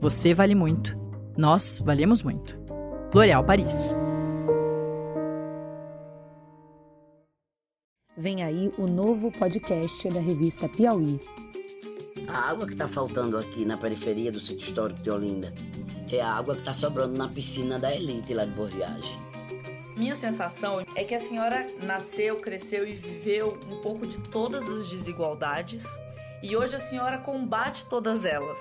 [SPEAKER 1] você vale muito, nós valemos muito. L'Oréal Paris.
[SPEAKER 11] Vem aí o novo podcast da revista Piauí.
[SPEAKER 12] A água que está faltando aqui na periferia do sítio histórico de Olinda é a água que está sobrando na piscina da elite lá de Boa Viagem.
[SPEAKER 13] Minha sensação é que a senhora nasceu, cresceu e viveu um pouco de todas as desigualdades e hoje a senhora combate todas elas.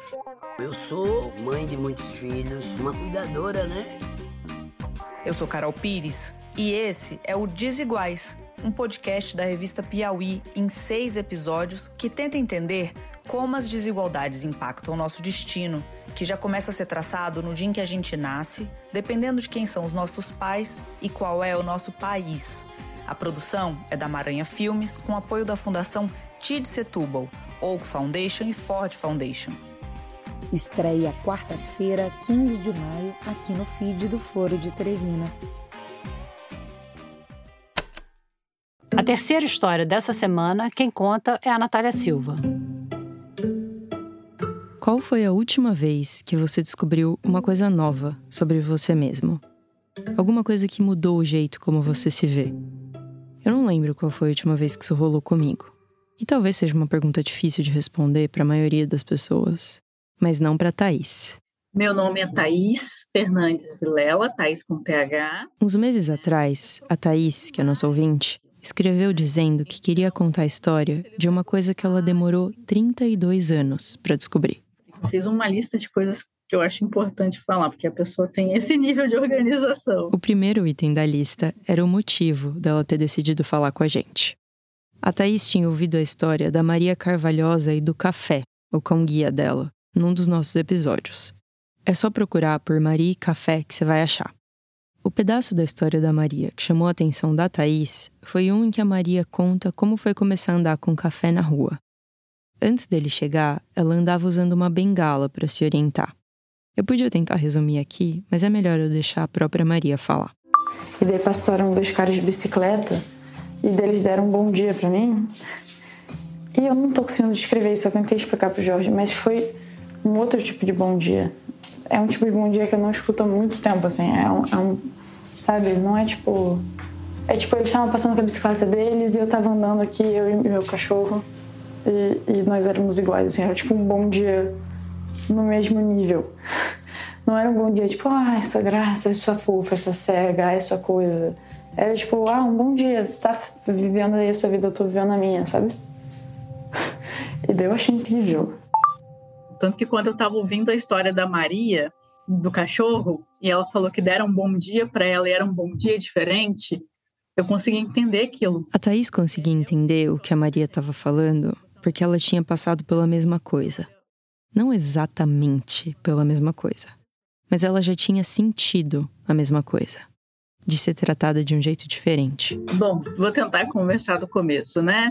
[SPEAKER 12] Eu sou mãe de muitos filhos, uma cuidadora, né?
[SPEAKER 13] Eu sou Carol Pires e esse é o Desiguais, um podcast da revista Piauí em seis episódios que tenta entender como as desigualdades impactam o nosso destino, que já começa a ser traçado no dia em que a gente nasce, dependendo de quem são os nossos pais e qual é o nosso país. A produção é da Maranha Filmes, com apoio da Fundação TID Setúbal, Oak Foundation e Ford Foundation.
[SPEAKER 11] Estreia quarta-feira, 15 de maio, aqui no feed do Foro de Teresina.
[SPEAKER 4] A terceira história dessa semana, quem conta é a Natália Silva.
[SPEAKER 14] Qual foi a última vez que você descobriu uma coisa nova sobre você mesmo? Alguma coisa que mudou o jeito como você se vê? Eu não lembro qual foi a última vez que isso rolou comigo. E talvez seja uma pergunta difícil de responder para a maioria das pessoas, mas não para Thaís.
[SPEAKER 15] Meu nome é Thaís Fernandes Vilela, Thaís com PH.
[SPEAKER 14] Uns meses atrás, a Thaís, que é nossa ouvinte, escreveu dizendo que queria contar a história de uma coisa que ela demorou 32 anos para descobrir.
[SPEAKER 15] Fiz uma lista de coisas que eu acho importante falar, porque a pessoa tem esse nível de organização.
[SPEAKER 14] O primeiro item da lista era o motivo dela ter decidido falar com a gente. A Thaís tinha ouvido a história da Maria Carvalhosa e do café, o cão guia dela, num dos nossos episódios. É só procurar por Maria e Café que você vai achar. O pedaço da história da Maria que chamou a atenção da Thaís foi um em que a Maria conta como foi começar a andar com café na rua. Antes dele chegar, ela andava usando uma bengala para se orientar. Eu podia tentar resumir aqui, mas é melhor eu deixar a própria Maria falar.
[SPEAKER 16] E daí passaram dois caras de bicicleta e deles deram um bom dia para mim. E eu não tô conseguindo descrever isso, eu tentei explicar pro Jorge, mas foi um outro tipo de bom dia. É um tipo de bom dia que eu não escuto há muito tempo, assim. É um, é um sabe, não é tipo. É tipo, eles estavam passando com a bicicleta deles e eu tava andando aqui, eu e meu cachorro, e, e nós éramos iguais, assim. Era tipo um bom dia no mesmo nível. Não era um bom dia tipo, ah, essa graça, essa fofa, essa cega, essa coisa. Era tipo, ah, um bom dia, você tá vivendo aí essa vida, eu tô vivendo a minha, sabe? E daí eu achei incrível.
[SPEAKER 15] Tanto que quando eu estava ouvindo a história da Maria, do cachorro, e ela falou que deram um bom dia para ela e era um bom dia diferente, eu consegui entender aquilo.
[SPEAKER 14] A Thaís conseguia entender o que a Maria estava falando porque ela tinha passado pela mesma coisa. Não exatamente pela mesma coisa, mas ela já tinha sentido a mesma coisa. De ser tratada de um jeito diferente.
[SPEAKER 15] Bom, vou tentar conversar do começo, né?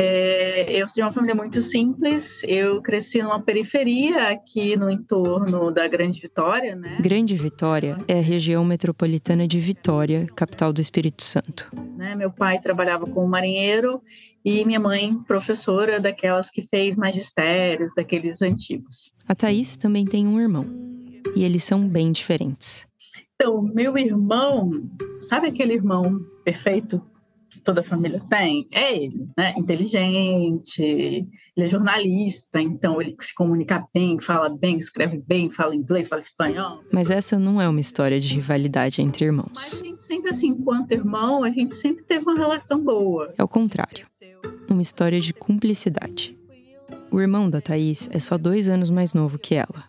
[SPEAKER 15] É, eu sou de uma família muito simples. Eu cresci numa periferia aqui no entorno da Grande Vitória, né?
[SPEAKER 14] Grande Vitória é a região metropolitana de Vitória, capital do Espírito Santo.
[SPEAKER 15] Né? Meu pai trabalhava como marinheiro e minha mãe professora daquelas que fez magistérios, daqueles antigos.
[SPEAKER 14] A Thaís também tem um irmão e eles são bem diferentes.
[SPEAKER 15] Então, meu irmão, sabe aquele irmão perfeito que toda família tem, é ele, né? Inteligente, ele é jornalista, então ele se comunica bem, fala bem, escreve bem, fala inglês, fala espanhol.
[SPEAKER 14] Mas essa não é uma história de rivalidade entre irmãos.
[SPEAKER 15] Mas a gente sempre, assim, enquanto irmão, a gente sempre teve uma relação boa.
[SPEAKER 14] É o contrário. Uma história de cumplicidade. O irmão da Thaís é só dois anos mais novo que ela.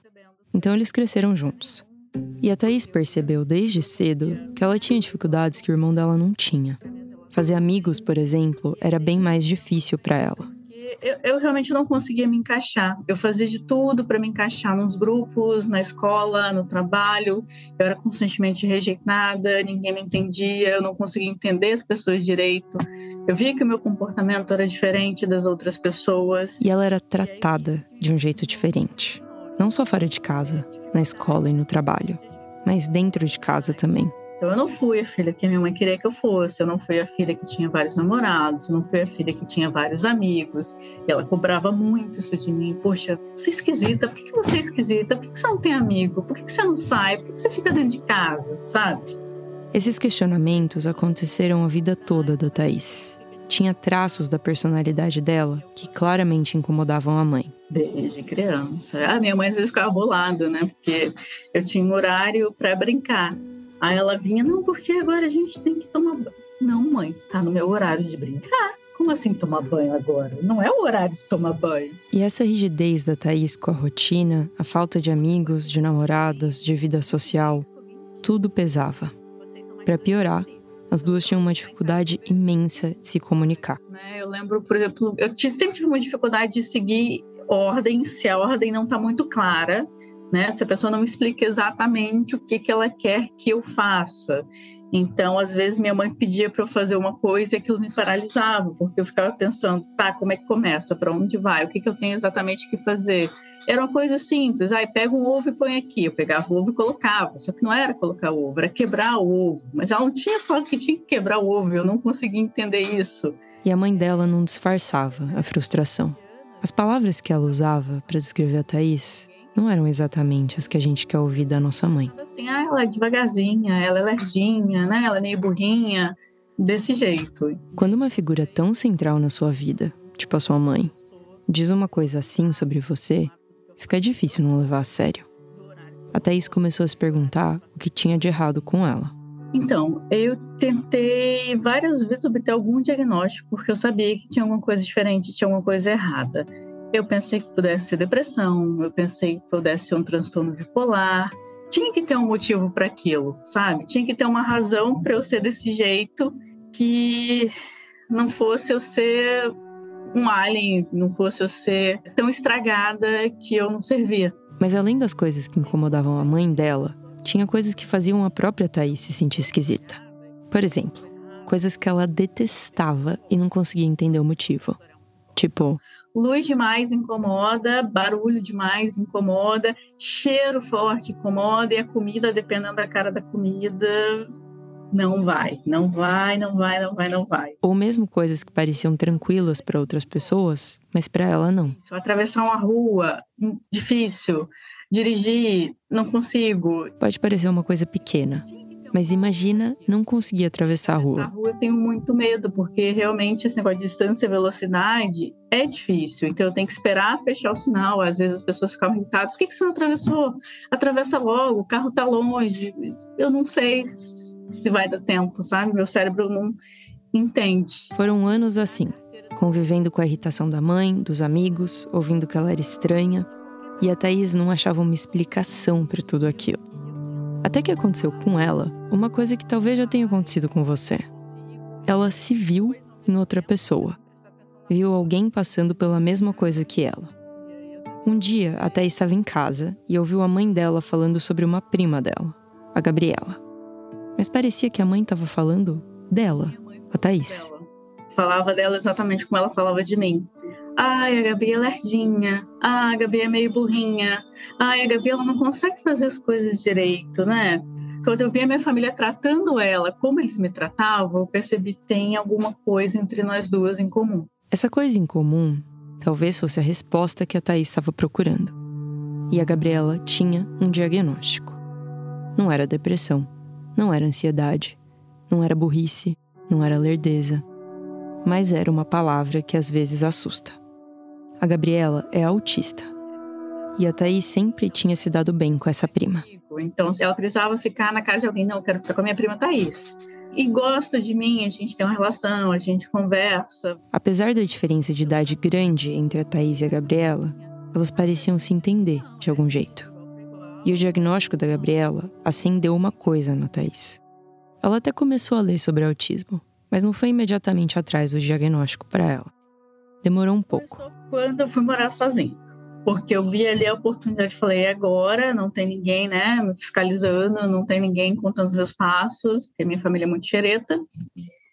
[SPEAKER 14] Então eles cresceram juntos. E a Thaís percebeu desde cedo que ela tinha dificuldades que o irmão dela não tinha. Fazer amigos, por exemplo, era bem mais difícil para ela.
[SPEAKER 15] Eu, eu, realmente não conseguia me encaixar. Eu fazia de tudo para me encaixar nos grupos, na escola, no trabalho. Eu era constantemente rejeitada, ninguém me entendia, eu não conseguia entender as pessoas direito. Eu via que o meu comportamento era diferente das outras pessoas.
[SPEAKER 14] E ela era tratada de um jeito diferente. Não só fora de casa, na escola e no trabalho, mas dentro de casa também.
[SPEAKER 15] Então eu não fui a filha que a minha mãe queria que eu fosse, eu não fui a filha que tinha vários namorados, eu não fui a filha que tinha vários amigos. E ela cobrava muito isso de mim. Poxa, você é esquisita, por que, você é esquisita? Por que, você não tem amigo? Por que, você não sai? Por que, você fica dentro de casa, sabe?
[SPEAKER 14] Esses questionamentos aconteceram a vida toda da Thaís. Tinha traços da personalidade dela que claramente incomodavam a mãe.
[SPEAKER 15] Desde criança. A minha mãe às vezes ficava bolada, né? Porque eu tinha um horário para brincar. Aí ela vinha, não, porque agora a gente tem que tomar banho. Não, mãe, tá no meu horário de brincar. Como assim tomar banho agora? Não é o horário de tomar banho.
[SPEAKER 14] E essa rigidez da Thaís com a rotina, a falta de amigos, de namorados, de vida social, tudo pesava. Para piorar, as duas tinham uma dificuldade imensa de se comunicar.
[SPEAKER 15] Né, eu lembro, por exemplo, eu sempre tive uma dificuldade de seguir ordem se a ordem não está muito clara né? Se a pessoa não me explica exatamente o que, que ela quer que eu faça. Então, às vezes, minha mãe pedia para eu fazer uma coisa e aquilo me paralisava, porque eu ficava pensando, tá, como é que começa? Para onde vai? O que, que eu tenho exatamente que fazer? Era uma coisa simples, aí pega um ovo e põe aqui. Eu pegava o ovo e colocava, só que não era colocar o ovo, era quebrar o ovo. Mas ela não tinha falado que tinha que quebrar o ovo, eu não conseguia entender isso.
[SPEAKER 14] E a mãe dela não disfarçava a frustração. As palavras que ela usava para descrever a Thaís não eram exatamente as que a gente quer ouvir da nossa mãe.
[SPEAKER 15] Assim, ah, ela é devagarzinha, ela é lerdinha, né? Ela é meio burrinha, desse jeito.
[SPEAKER 14] Quando uma figura tão central na sua vida, tipo a sua mãe, diz uma coisa assim sobre você, fica difícil não levar a sério. A Thaís começou a se perguntar o que tinha de errado com ela.
[SPEAKER 15] Então, eu tentei várias vezes obter algum diagnóstico, porque eu sabia que tinha alguma coisa diferente, tinha alguma coisa errada. Eu pensei que pudesse ser depressão, eu pensei que pudesse ser um transtorno bipolar. Tinha que ter um motivo para aquilo, sabe? Tinha que ter uma razão para eu ser desse jeito que não fosse eu ser um alien, não fosse eu ser tão estragada que eu não servia.
[SPEAKER 14] Mas além das coisas que incomodavam a mãe dela, tinha coisas que faziam a própria Thaís se sentir esquisita. Por exemplo, coisas que ela detestava e não conseguia entender o motivo. Tipo,
[SPEAKER 15] luz demais incomoda, barulho demais incomoda, cheiro forte incomoda e a comida, dependendo da cara da comida, não vai, não vai, não vai, não vai, não vai.
[SPEAKER 14] Ou mesmo coisas que pareciam tranquilas para outras pessoas, mas para ela não.
[SPEAKER 15] Atravessar uma rua, hum, difícil. Dirigir, não consigo.
[SPEAKER 14] Pode parecer uma coisa pequena, mas imagina não conseguir atravessar a rua.
[SPEAKER 15] A rua eu tenho muito medo, porque realmente esse negócio de distância e velocidade é difícil. Então eu tenho que esperar fechar o sinal. Às vezes as pessoas ficam irritadas. Por que, que você não atravessou? Atravessa logo, o carro tá longe. Eu não sei se vai dar tempo, sabe? Meu cérebro não entende.
[SPEAKER 14] Foram anos assim, convivendo com a irritação da mãe, dos amigos, ouvindo que ela era estranha. E a Thaís não achava uma explicação para tudo aquilo. Até que aconteceu com ela uma coisa que talvez já tenha acontecido com você. Ela se viu em outra pessoa. Viu alguém passando pela mesma coisa que ela. Um dia, a Thaís estava em casa e ouviu a mãe dela falando sobre uma prima dela, a Gabriela. Mas parecia que a mãe estava falando dela, a Thaís.
[SPEAKER 15] Falava dela exatamente como ela falava de mim. Ai, a Gabi é lerdinha. Ah, a Gabi é meio burrinha. Ai, a Gabi ela não consegue fazer as coisas direito, né? Quando eu vi a minha família tratando ela como eles me tratavam, eu percebi que tem alguma coisa entre nós duas em comum.
[SPEAKER 14] Essa coisa em comum talvez fosse a resposta que a Thaís estava procurando. E a Gabriela tinha um diagnóstico. Não era depressão, não era ansiedade, não era burrice, não era lerdeza, mas era uma palavra que às vezes assusta. A Gabriela é autista. E a Thaís sempre tinha se dado bem com essa prima.
[SPEAKER 15] Então, ela precisava ficar na casa de alguém. Não, eu quero ficar com a minha prima Thaís. E gosta de mim, a gente tem uma relação, a gente conversa.
[SPEAKER 14] Apesar da diferença de idade grande entre a Thaís e a Gabriela, elas pareciam se entender de algum jeito. E o diagnóstico da Gabriela acendeu uma coisa na Thaís. Ela até começou a ler sobre autismo, mas não foi imediatamente atrás do diagnóstico para ela. Demorou um pouco.
[SPEAKER 15] Quando eu fui morar sozinha. Porque eu vi ali a oportunidade, falei, agora não tem ninguém, né, me fiscalizando, não tem ninguém contando os meus passos, porque minha família é muito xereta.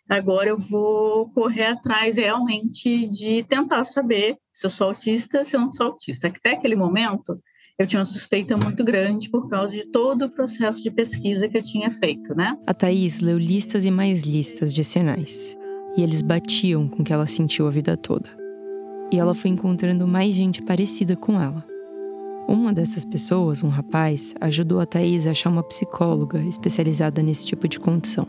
[SPEAKER 15] Agora eu vou correr atrás realmente de tentar saber se eu sou autista, se eu não sou autista. Até aquele momento, eu tinha uma suspeita muito grande por causa de todo o processo de pesquisa que eu tinha feito, né?
[SPEAKER 14] A Thaís leu listas e mais listas de sinais. E eles batiam com o que ela sentiu a vida toda e ela foi encontrando mais gente parecida com ela. Uma dessas pessoas, um rapaz, ajudou a Thaís a achar uma psicóloga especializada nesse tipo de condição.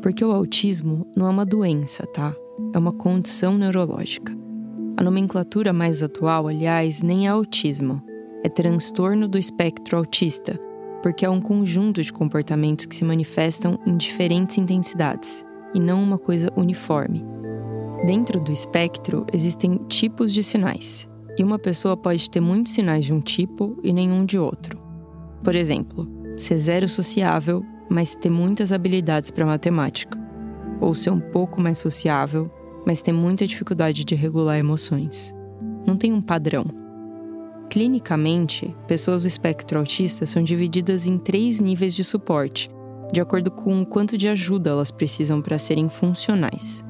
[SPEAKER 14] Porque o autismo não é uma doença, tá? É uma condição neurológica. A nomenclatura mais atual, aliás, nem é autismo, é transtorno do espectro autista, porque é um conjunto de comportamentos que se manifestam em diferentes intensidades e não uma coisa uniforme. Dentro do espectro existem tipos de sinais, e uma pessoa pode ter muitos sinais de um tipo e nenhum de outro. Por exemplo, ser zero sociável, mas ter muitas habilidades para matemática, ou ser um pouco mais sociável, mas ter muita dificuldade de regular emoções. Não tem um padrão. Clinicamente, pessoas do espectro autista são divididas em três níveis de suporte, de acordo com o quanto de ajuda elas precisam para serem funcionais.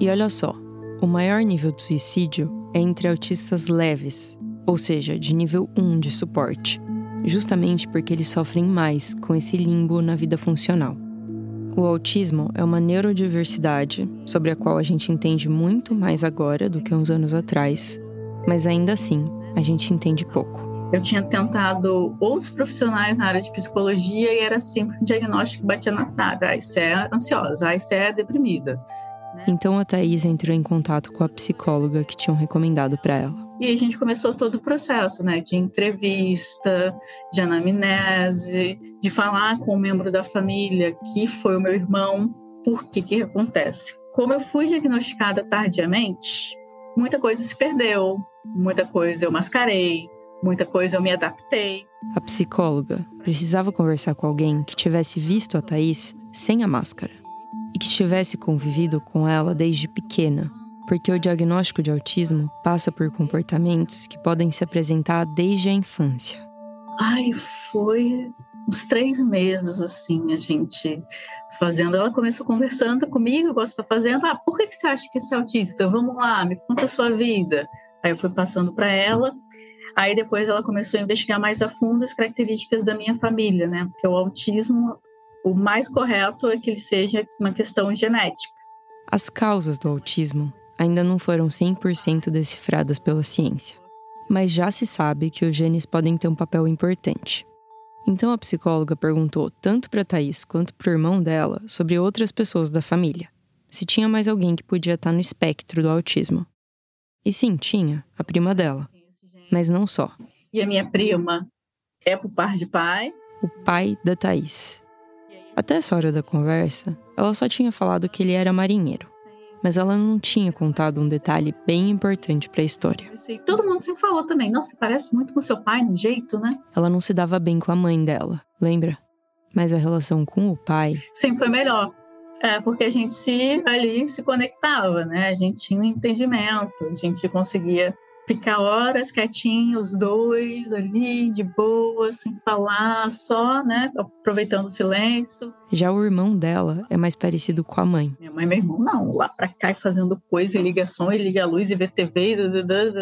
[SPEAKER 14] E olha só, o maior nível de suicídio é entre autistas leves, ou seja, de nível 1 de suporte, justamente porque eles sofrem mais com esse limbo na vida funcional. O autismo é uma neurodiversidade sobre a qual a gente entende muito mais agora do que uns anos atrás, mas ainda assim a gente entende pouco.
[SPEAKER 15] Eu tinha tentado outros profissionais na área de psicologia e era sempre um diagnóstico que batia na trave. Ah, isso é ansiosa, ah, isso é deprimida.
[SPEAKER 14] Então a Thaís entrou em contato com a psicóloga que tinham recomendado para ela.
[SPEAKER 15] E a gente começou todo o processo, né, de entrevista, de anamnese, de falar com um membro da família que foi o meu irmão, por que que acontece. Como eu fui diagnosticada tardiamente, muita coisa se perdeu, muita coisa eu mascarei, muita coisa eu me adaptei.
[SPEAKER 14] A psicóloga precisava conversar com alguém que tivesse visto a Thaís sem a máscara que tivesse convivido com ela desde pequena, porque o diagnóstico de autismo passa por comportamentos que podem se apresentar desde a infância.
[SPEAKER 15] Ai, foi uns três meses assim, a gente fazendo. Ela começou conversando comigo, igual você está fazendo. Ah, por que, você acha que você é autista? Vamos lá, me conta a sua vida. Aí eu fui passando para ela. Aí depois ela começou a investigar mais a fundo as características da minha família, né? Porque o autismo, o mais correto é que ele seja uma questão genética.
[SPEAKER 14] As causas do autismo ainda não foram 100% decifradas pela ciência, mas já se sabe que os genes podem ter um papel importante. Então a psicóloga perguntou tanto para Thaís quanto para o irmão dela sobre outras pessoas da família, se tinha mais alguém que podia estar no espectro do autismo. E sim, tinha, a prima dela. Mas não só.
[SPEAKER 15] E a minha prima é por par de pai.
[SPEAKER 14] O pai da Thaís. Até essa hora da conversa, ela só tinha falado que ele era marinheiro. Mas ela não tinha contado um detalhe bem importante para a história.
[SPEAKER 15] Todo mundo sempre falou também, nossa, parece muito com seu pai no jeito, né?
[SPEAKER 14] Ela não se dava bem com a mãe dela, lembra? Mas a relação com o pai
[SPEAKER 15] sempre foi melhor. É, porque a gente se ali se conectava, né? A gente tinha um entendimento, a gente conseguia ficar horas quietinhos, os dois ali, de boa, sem falar, só, né, aproveitando o silêncio.
[SPEAKER 14] Já o irmão dela é mais parecido com a mãe.
[SPEAKER 15] Minha mãe e meu irmão, não, lá pra cá e fazendo coisa, e ligações, liga a luz e vê TV,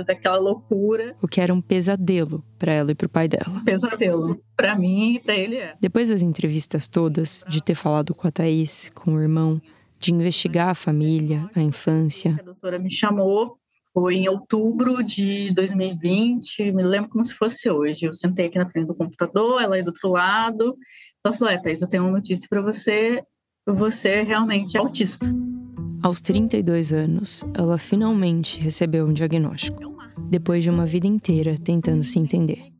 [SPEAKER 15] daquela loucura.
[SPEAKER 14] O que era um pesadelo para ela e pro pai dela.
[SPEAKER 15] Pesadelo. Para mim e pra ele é.
[SPEAKER 14] Depois das entrevistas todas, de ter falado com a Thaís, com o irmão, de investigar a família, a infância.
[SPEAKER 15] A doutora me chamou foi em outubro de 2020, me lembro como se fosse hoje. Eu sentei aqui na frente do computador, ela aí do outro lado. Ela falou: É, Thaís, eu tenho uma notícia para você. Você realmente é autista.
[SPEAKER 14] Aos 32 anos, ela finalmente recebeu um diagnóstico, depois de uma vida inteira tentando se entender.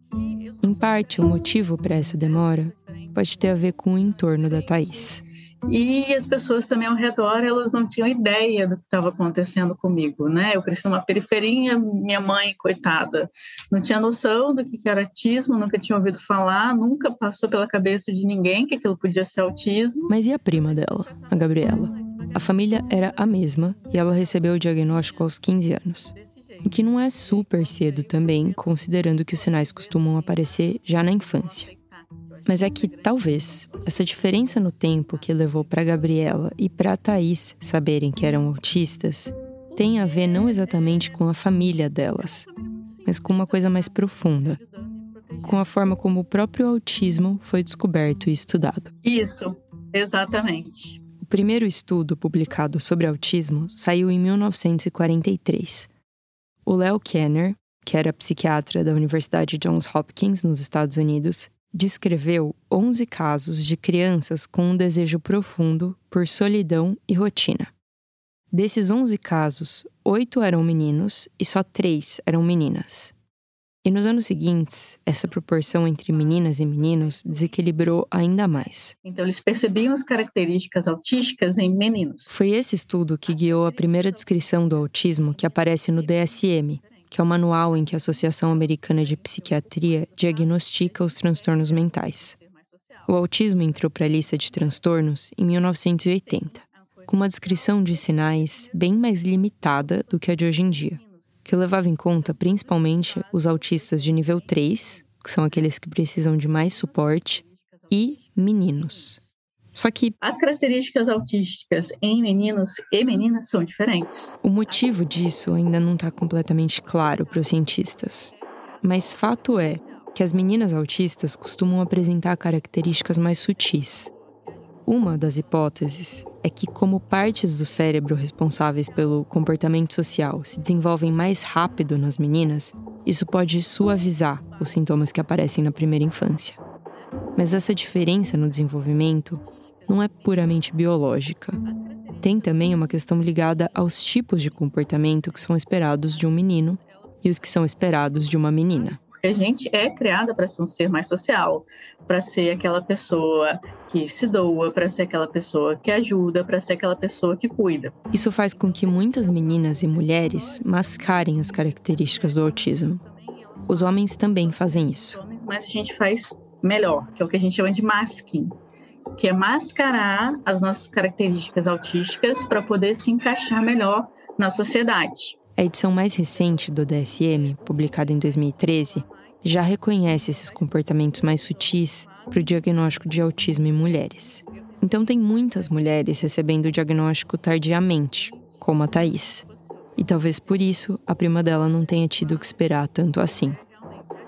[SPEAKER 14] Em parte, o motivo para essa demora pode ter a ver com o entorno da Thaís.
[SPEAKER 15] E as pessoas também ao redor, elas não tinham ideia do que estava acontecendo comigo, né? Eu cresci numa periferia, minha mãe, coitada, não tinha noção do que era autismo, nunca tinha ouvido falar, nunca passou pela cabeça de ninguém que aquilo podia ser autismo.
[SPEAKER 14] Mas e a prima dela, a Gabriela? A família era a mesma e ela recebeu o diagnóstico aos 15 anos. O que não é super cedo também, considerando que os sinais costumam aparecer já na infância. Mas é que talvez essa diferença no tempo que levou para Gabriela e para Thaís saberem que eram autistas tem a ver não exatamente com a família delas, mas com uma coisa mais profunda, com a forma como o próprio autismo foi descoberto e estudado.
[SPEAKER 15] Isso, exatamente.
[SPEAKER 14] O primeiro estudo publicado sobre autismo saiu em 1943. O Leo Kenner, que era psiquiatra da Universidade Johns Hopkins, nos Estados Unidos, descreveu 11 casos de crianças com um desejo profundo por solidão e rotina. Desses 11 casos, oito eram meninos e só três eram meninas. E nos anos seguintes, essa proporção entre meninas e meninos desequilibrou ainda mais.
[SPEAKER 15] Então, eles percebiam as características autísticas em meninos.
[SPEAKER 14] Foi esse estudo que guiou a primeira descrição do autismo que aparece no DSM, que é o manual em que a Associação Americana de Psiquiatria diagnostica os transtornos mentais. O autismo entrou para a lista de transtornos em 1980, com uma descrição de sinais bem mais limitada do que a de hoje em dia, que levava em conta principalmente os autistas de nível 3, que são aqueles que precisam de mais suporte, e meninos. Só que
[SPEAKER 15] as características autísticas em meninos e meninas são diferentes.
[SPEAKER 14] O motivo disso ainda não está completamente claro para os cientistas. Mas fato é que as meninas autistas costumam apresentar características mais sutis. Uma das hipóteses é que, como partes do cérebro responsáveis pelo comportamento social se desenvolvem mais rápido nas meninas, isso pode suavizar os sintomas que aparecem na primeira infância. Mas essa diferença no desenvolvimento não é puramente biológica. Tem também uma questão ligada aos tipos de comportamento que são esperados de um menino e os que são esperados de uma menina.
[SPEAKER 15] A gente é criada para ser um ser mais social, para ser aquela pessoa que se doa, para ser aquela pessoa que ajuda, para ser aquela pessoa que cuida.
[SPEAKER 14] Isso faz com que muitas meninas e mulheres mascarem as características do autismo. Os homens também fazem isso.
[SPEAKER 15] Mas a gente faz melhor, que é o que a gente chama de masking, que é mascarar as nossas características autísticas para poder se encaixar melhor na sociedade.
[SPEAKER 14] A edição mais recente do DSM, publicada em 2013, já reconhece esses comportamentos mais sutis para o diagnóstico de autismo em mulheres. Então, tem muitas mulheres recebendo o diagnóstico tardiamente, como a Thaís. E talvez por isso a prima dela não tenha tido que esperar tanto assim.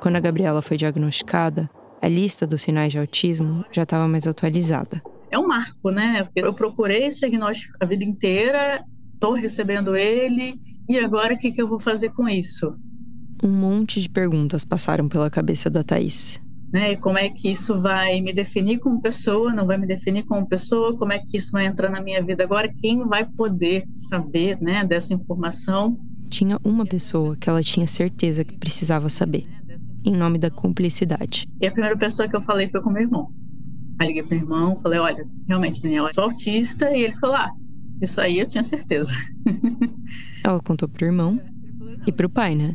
[SPEAKER 14] Quando a Gabriela foi diagnosticada, a lista dos sinais de autismo já estava mais atualizada.
[SPEAKER 15] É um marco, né? Eu procurei esse diagnóstico a vida inteira, estou recebendo ele, e agora o que, que eu vou fazer com isso?
[SPEAKER 14] Um monte de perguntas passaram pela cabeça da Thaís.
[SPEAKER 15] Né? Como é que isso vai me definir como pessoa? Não vai me definir como pessoa? Como é que isso vai entrar na minha vida agora? Quem vai poder saber, né, dessa informação?
[SPEAKER 14] Tinha uma pessoa que ela tinha certeza que precisava saber, em nome da cumplicidade.
[SPEAKER 15] E a primeira pessoa que eu falei foi com meu irmão. Aí liguei pro meu irmão, falei: "Olha, realmente, Daniel, eu sou autista", e ele falou: "Ah, isso aí eu tinha certeza".
[SPEAKER 14] Ela contou pro irmão e pro pai, né?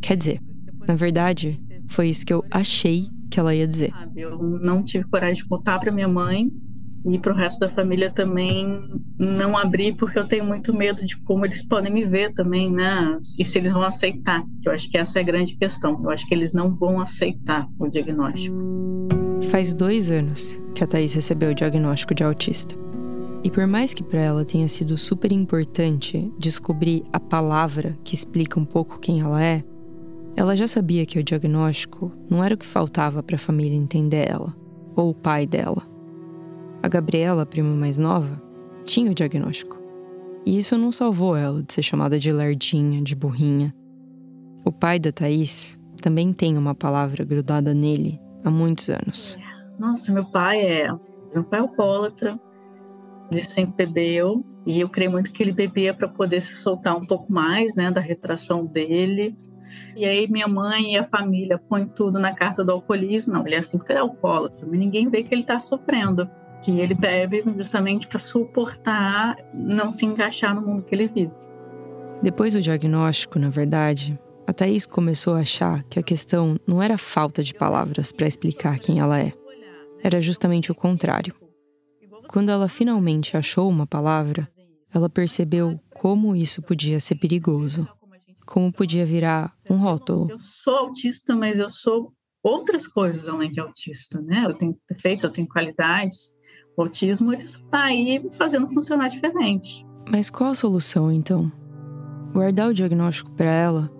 [SPEAKER 14] Quer dizer, na verdade, foi isso que eu achei que ela ia dizer.
[SPEAKER 15] Eu não tive coragem de contar para minha mãe e para o resto da família também não abrir porque eu tenho muito medo de como eles podem me ver também, né? E se eles vão aceitar. Eu acho que essa é a grande questão. Eu acho que eles não vão aceitar o diagnóstico.
[SPEAKER 14] Faz dois anos que a Thaís recebeu o diagnóstico de autista. E por mais que para ela tenha sido super importante descobrir a palavra que explica um pouco quem ela é, ela já sabia que o diagnóstico não era o que faltava para a família entender ela, ou o pai dela. A Gabriela, a prima mais nova, tinha o diagnóstico. E isso não salvou ela de ser chamada de lardinha, de burrinha. O pai da Thaís também tem uma palavra grudada nele há muitos anos.
[SPEAKER 15] Nossa, meu pai é. Meu pai é alcoólatra, ele sempre bebeu e eu creio muito que ele bebia para poder se soltar um pouco mais, né, da retração dele. E aí minha mãe e a família põem tudo na carta do alcoolismo. Não, ele é assim porque ele é alcoólatra, mas ninguém vê que ele está sofrendo, que ele bebe justamente para suportar não se encaixar no mundo que ele vive.
[SPEAKER 14] Depois do diagnóstico, na verdade, a Thaís começou a achar que a questão não era falta de palavras para explicar quem ela é. Era justamente o contrário. Quando ela finalmente achou uma palavra, ela percebeu como isso podia ser perigoso, como podia virar um rótulo.
[SPEAKER 15] Eu sou autista, mas eu sou outras coisas além de autista, né? Eu tenho defeitos, eu tenho qualidades. O autismo está aí fazendo funcionar diferente.
[SPEAKER 14] Mas qual a solução então? Guardar o diagnóstico para ela?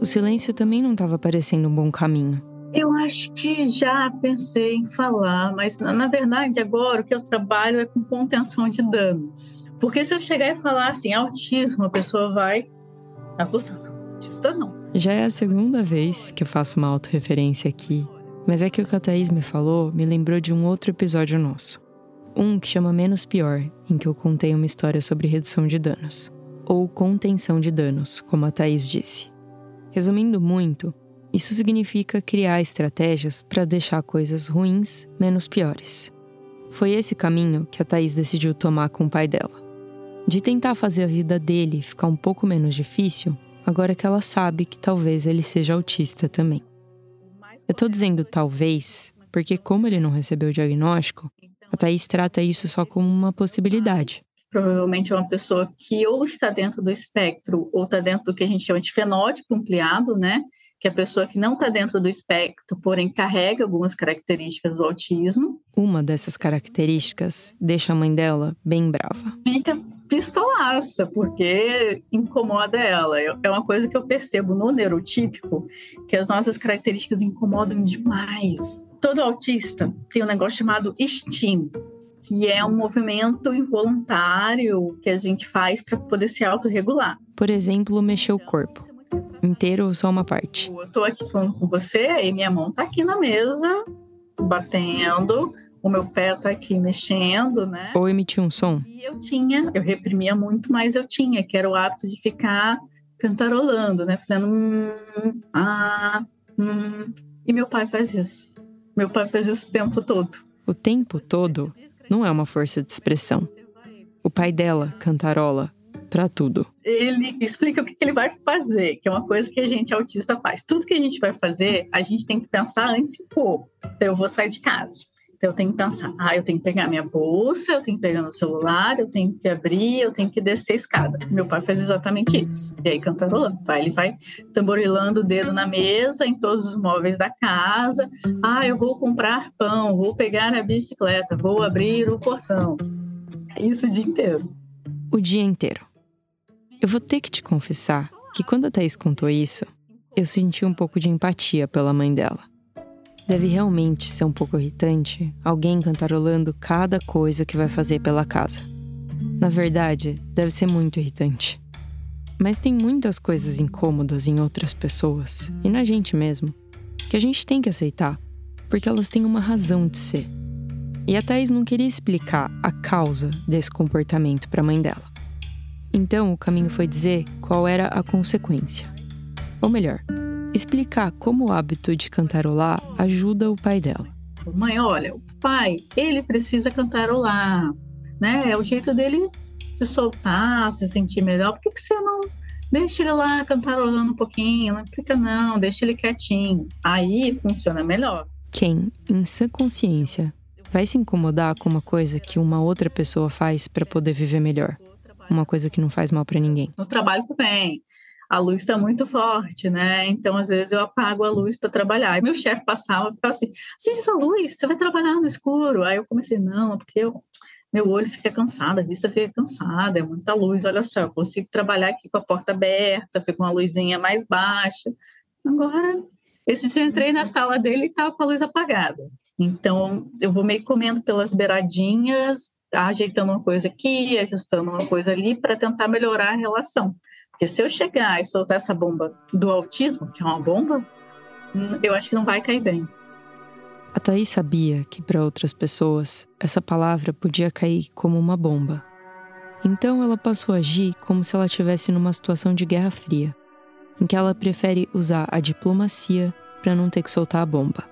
[SPEAKER 14] O silêncio também não estava parecendo um bom caminho.
[SPEAKER 15] Eu acho que já pensei em falar, mas na, na, verdade agora o que eu trabalho é com contenção de danos. Porque se eu chegar e falar assim, autismo, a pessoa vai assustar. Autista não.
[SPEAKER 14] Já é a segunda vez que eu faço uma autorreferência aqui, mas é que o que a Thaís me falou me lembrou de um outro episódio nosso. Um que chama Menos Pior, em que eu contei uma história sobre redução de danos. Ou contenção de danos, como a Thaís disse. Resumindo muito, isso significa criar estratégias para deixar coisas ruins menos piores. Foi esse caminho que a Thaís decidiu tomar com o pai dela. De tentar fazer a vida dele ficar um pouco menos difícil, agora que ela sabe que talvez ele seja autista também. Eu tô dizendo talvez, porque como ele não recebeu o diagnóstico, a Thaís trata isso só como uma possibilidade.
[SPEAKER 15] Provavelmente é uma pessoa que ou está dentro do espectro ou está dentro do que a gente chama de fenótipo ampliado, né? Que a pessoa que não está dentro do espectro, porém carrega algumas características do autismo.
[SPEAKER 14] Uma dessas características deixa a mãe dela bem brava.
[SPEAKER 15] Fica pistolaça, porque incomoda ela. É uma coisa que eu percebo no neurotípico, que as nossas características incomodam demais. Todo autista tem um negócio chamado STEAM, que é um movimento involuntário que a gente faz para poder se autorregular.
[SPEAKER 14] Por exemplo, mexer o corpo inteiro ou só uma parte?
[SPEAKER 15] Eu tô aqui falando com você e minha mão tá aqui na mesa, batendo, o meu pé tá aqui mexendo, né?
[SPEAKER 14] Ou emitir um som?
[SPEAKER 15] E eu tinha, eu reprimia muito, mas eu tinha, que era o hábito de ficar cantarolando, né? Fazendo um, ah, hum. E meu pai faz isso. Meu pai faz isso o tempo todo.
[SPEAKER 14] O tempo todo não é uma força de expressão. O pai dela cantarola para tudo.
[SPEAKER 15] Ele explica o que ele vai fazer, que é uma coisa que a gente autista faz. Tudo que a gente vai fazer, a gente tem que pensar antes um pouco. Então, eu vou sair de casa. Então, eu tenho que pensar, ah, eu tenho que pegar minha bolsa, eu tenho que pegar meu celular, eu tenho que abrir, eu tenho que descer a escada. Meu pai faz exatamente isso. E aí, cantarolando. Aí ele vai tamborilando o dedo na mesa, em todos os móveis da casa. Ah, eu vou comprar pão, vou pegar a bicicleta, vou abrir o portão. É isso o dia inteiro.
[SPEAKER 14] O dia inteiro. Eu vou ter que te confessar que quando a Thaís contou isso, eu senti um pouco de empatia pela mãe dela. Deve realmente ser um pouco irritante alguém cantarolando cada coisa que vai fazer pela casa. Na verdade, deve ser muito irritante. Mas tem muitas coisas incômodas em outras pessoas, e na gente mesmo, que a gente tem que aceitar, porque elas têm uma razão de ser. E a Thaís não queria explicar a causa desse comportamento para a mãe dela. Então o caminho foi dizer qual era a consequência. Ou melhor, explicar como o hábito de cantarolar ajuda o pai dela.
[SPEAKER 15] Mãe, olha, o pai, ele precisa cantarolar, né? É o jeito dele se soltar, se sentir melhor. Por que, que você não deixa ele lá cantarolando um pouquinho? Não fica não, deixa ele quietinho. Aí funciona melhor.
[SPEAKER 14] Quem, em sã consciência, vai se incomodar com uma coisa que uma outra pessoa faz para poder viver melhor? Uma coisa que não faz mal para ninguém.
[SPEAKER 15] No trabalho também a luz está muito forte, né? Então, às vezes, eu apago a luz para trabalhar. E meu chefe passava e ficava assim: acende essa luz, você vai trabalhar no escuro. Aí eu comecei: não, é porque eu, meu olho fica cansado, a vista fica cansada, é muita luz. Olha só, eu consigo trabalhar aqui com a porta aberta, fica uma luzinha mais baixa. Agora, esse dia eu entrei na sala dele e estava com a luz apagada. Então, eu vou meio comendo pelas beiradinhas, ajeitando uma coisa aqui, ajustando uma coisa ali, para tentar melhorar a relação. Porque se eu chegar e soltar essa bomba do autismo, que é uma bomba, eu acho que não vai cair bem.
[SPEAKER 14] A Thaís sabia que para outras pessoas essa palavra podia cair como uma bomba. Então ela passou a agir como se ela estivesse numa situação de guerra fria, em que ela prefere usar a diplomacia para não ter que soltar a bomba.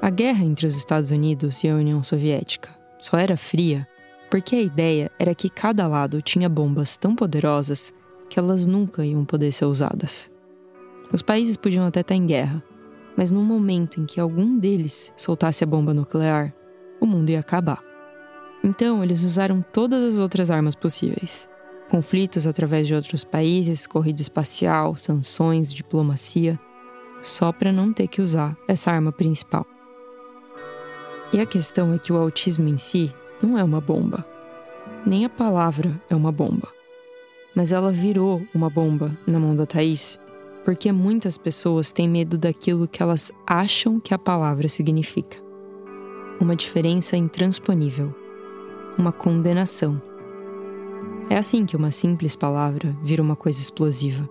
[SPEAKER 14] A guerra entre os Estados Unidos e a União Soviética só era fria porque a ideia era que cada lado tinha bombas tão poderosas que elas nunca iam poder ser usadas. Os países podiam até estar em guerra, mas no momento em que algum deles soltasse a bomba nuclear, o mundo ia acabar. Então, eles usaram todas as outras armas possíveis. Conflitos através de outros países, corrida espacial, sanções, diplomacia, só para não ter que usar essa arma principal. E a questão é que o autismo em si não é uma bomba. Nem a palavra é uma bomba mas ela virou uma bomba na mão da Thaís porque muitas pessoas têm medo daquilo que elas acham que a palavra significa. Uma diferença intransponível. Uma condenação. É assim que uma simples palavra vira uma coisa explosiva.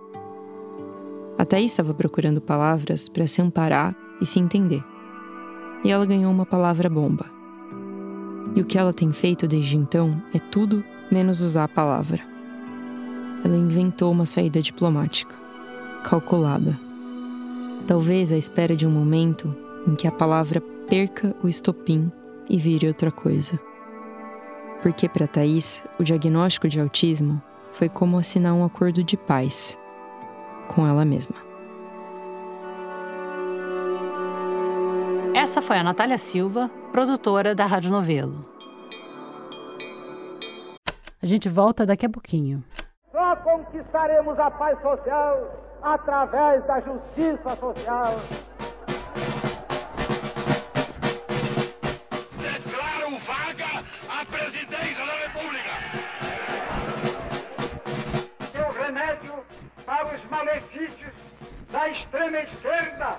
[SPEAKER 14] A Thaís estava procurando palavras para se amparar e se entender. E ela ganhou uma palavra bomba. E o que ela tem feito desde então é tudo menos usar a palavra ela inventou uma saída diplomática, calculada. Talvez à espera de um momento em que a palavra perca o estopim e vire outra coisa. Porque para Thaís, o diagnóstico de autismo foi como assinar um acordo de paz com ela mesma.
[SPEAKER 4] Essa foi a Natália Silva, produtora da Rádio Novelo. A gente volta daqui a pouquinho.
[SPEAKER 17] Só conquistaremos a paz social através da justiça social.
[SPEAKER 2] Declaro vaga a presidência da República.
[SPEAKER 17] Seu remédio para os malefícios da extrema esquerda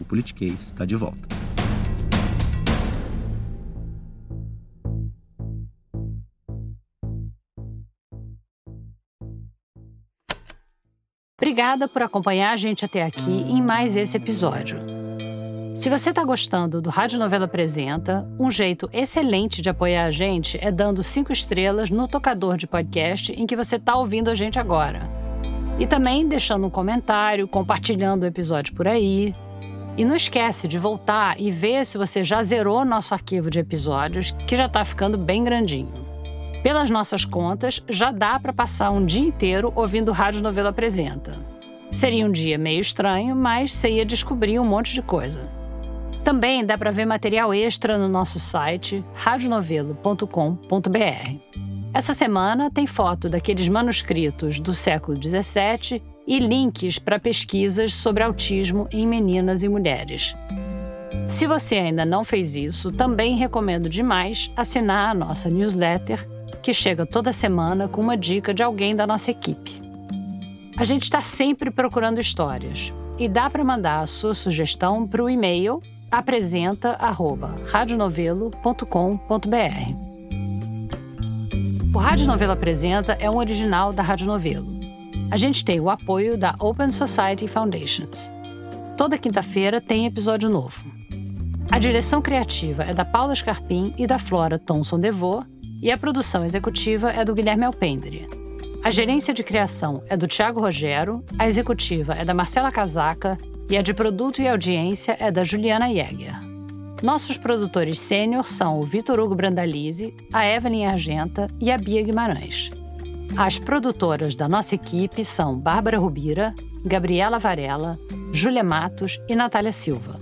[SPEAKER 18] o Politiquês está de volta.
[SPEAKER 4] Obrigada por acompanhar a gente até aqui em mais esse episódio. Se você está gostando do Rádio Novela Apresenta, um jeito excelente de apoiar a gente é dando cinco estrelas no tocador de podcast em que você está ouvindo a gente agora. E também deixando um comentário, compartilhando o episódio por aí. E não esquece de voltar e ver se você já zerou nosso arquivo de episódios, que já está ficando bem grandinho. Pelas nossas contas, já dá para passar um dia inteiro ouvindo Rádio Novela Apresenta. Seria um dia meio estranho, mas você ia descobrir um monte de coisa. Também dá para ver material extra no nosso site radionovelo.com.br. Essa semana tem foto daqueles manuscritos do século XVII e links para pesquisas sobre autismo em meninas e mulheres. Se você ainda não fez isso, também recomendo demais assinar a nossa newsletter, que chega toda semana com uma dica de alguém da nossa equipe. A gente está sempre procurando histórias e dá para mandar a sua sugestão para o e-mail apresenta@radionovelo.com.br. O Rádio Novelo Apresenta é um original da Rádio Novelo. A gente tem o apoio da Open Society Foundations. Toda quinta-feira tem episódio novo. A direção criativa é da Paula Scarpim e da Flora Thomson Devô, e a produção executiva é do Guilherme Alpendre. A gerência de criação é do Tiago Rogero, a executiva é da Marcela Casaca e a de produto e audiência é da Juliana Jäger. Nossos produtores sênior são o Vitor Hugo Brandalize, a Evelyn Argenta e a Bia Guimarães. As produtoras da nossa equipe são Bárbara Rubira, Gabriela Varela, Júlia Matos e Natália Silva.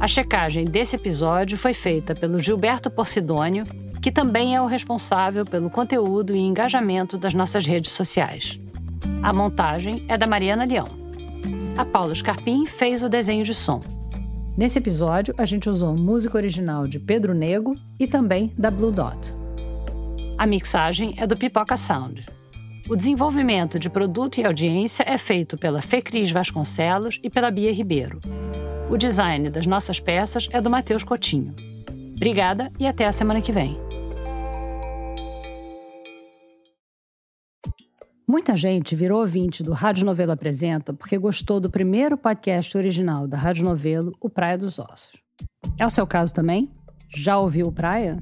[SPEAKER 4] A checagem desse episódio foi feita pelo Gilberto Porcidônio, que também é o responsável pelo conteúdo e engajamento das nossas redes sociais. A montagem é da Mariana Leão. A Paula Scarpim fez o desenho de som. Nesse episódio, a gente usou música original de Pedro Nego e também da Blue Dot. A mixagem é do Pipoca Sound. O desenvolvimento de produto e audiência é feito pela Fecris Vasconcelos e pela Bia Ribeiro. O design das nossas peças é do Matheus Cotinho. Obrigada e até a semana que vem. Muita gente virou ouvinte do Rádio Novelo Apresenta porque gostou do primeiro podcast original da Rádio Novelo, O Praia dos Ossos. É o seu caso também? Já ouviu o Praia?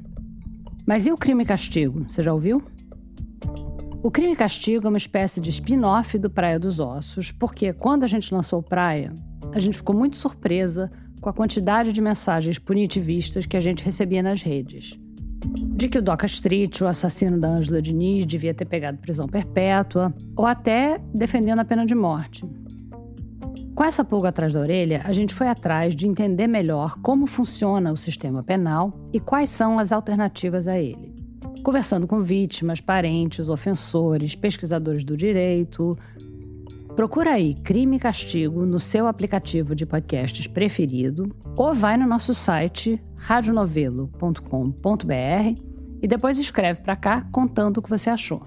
[SPEAKER 4] Mas e o Crime e Castigo? Você já ouviu? O Crime e Castigo é uma espécie de spin-off do Praia dos Ossos, porque quando a gente lançou Praia, a gente ficou muito surpresa com a quantidade de mensagens punitivistas que a gente recebia nas redes de que o Doca Street, o assassino da Ângela Diniz, devia ter pegado prisão perpétua, ou até defendendo a pena de morte. Com essa pulga atrás da orelha, a gente foi atrás de entender melhor como funciona o sistema penal e quais são as alternativas a ele. Conversando com vítimas, parentes, ofensores, pesquisadores do direito, Procura aí Crime e Castigo no seu aplicativo de podcasts preferido ou vai no nosso site radionovelo.com.br e depois escreve para cá contando o que você achou.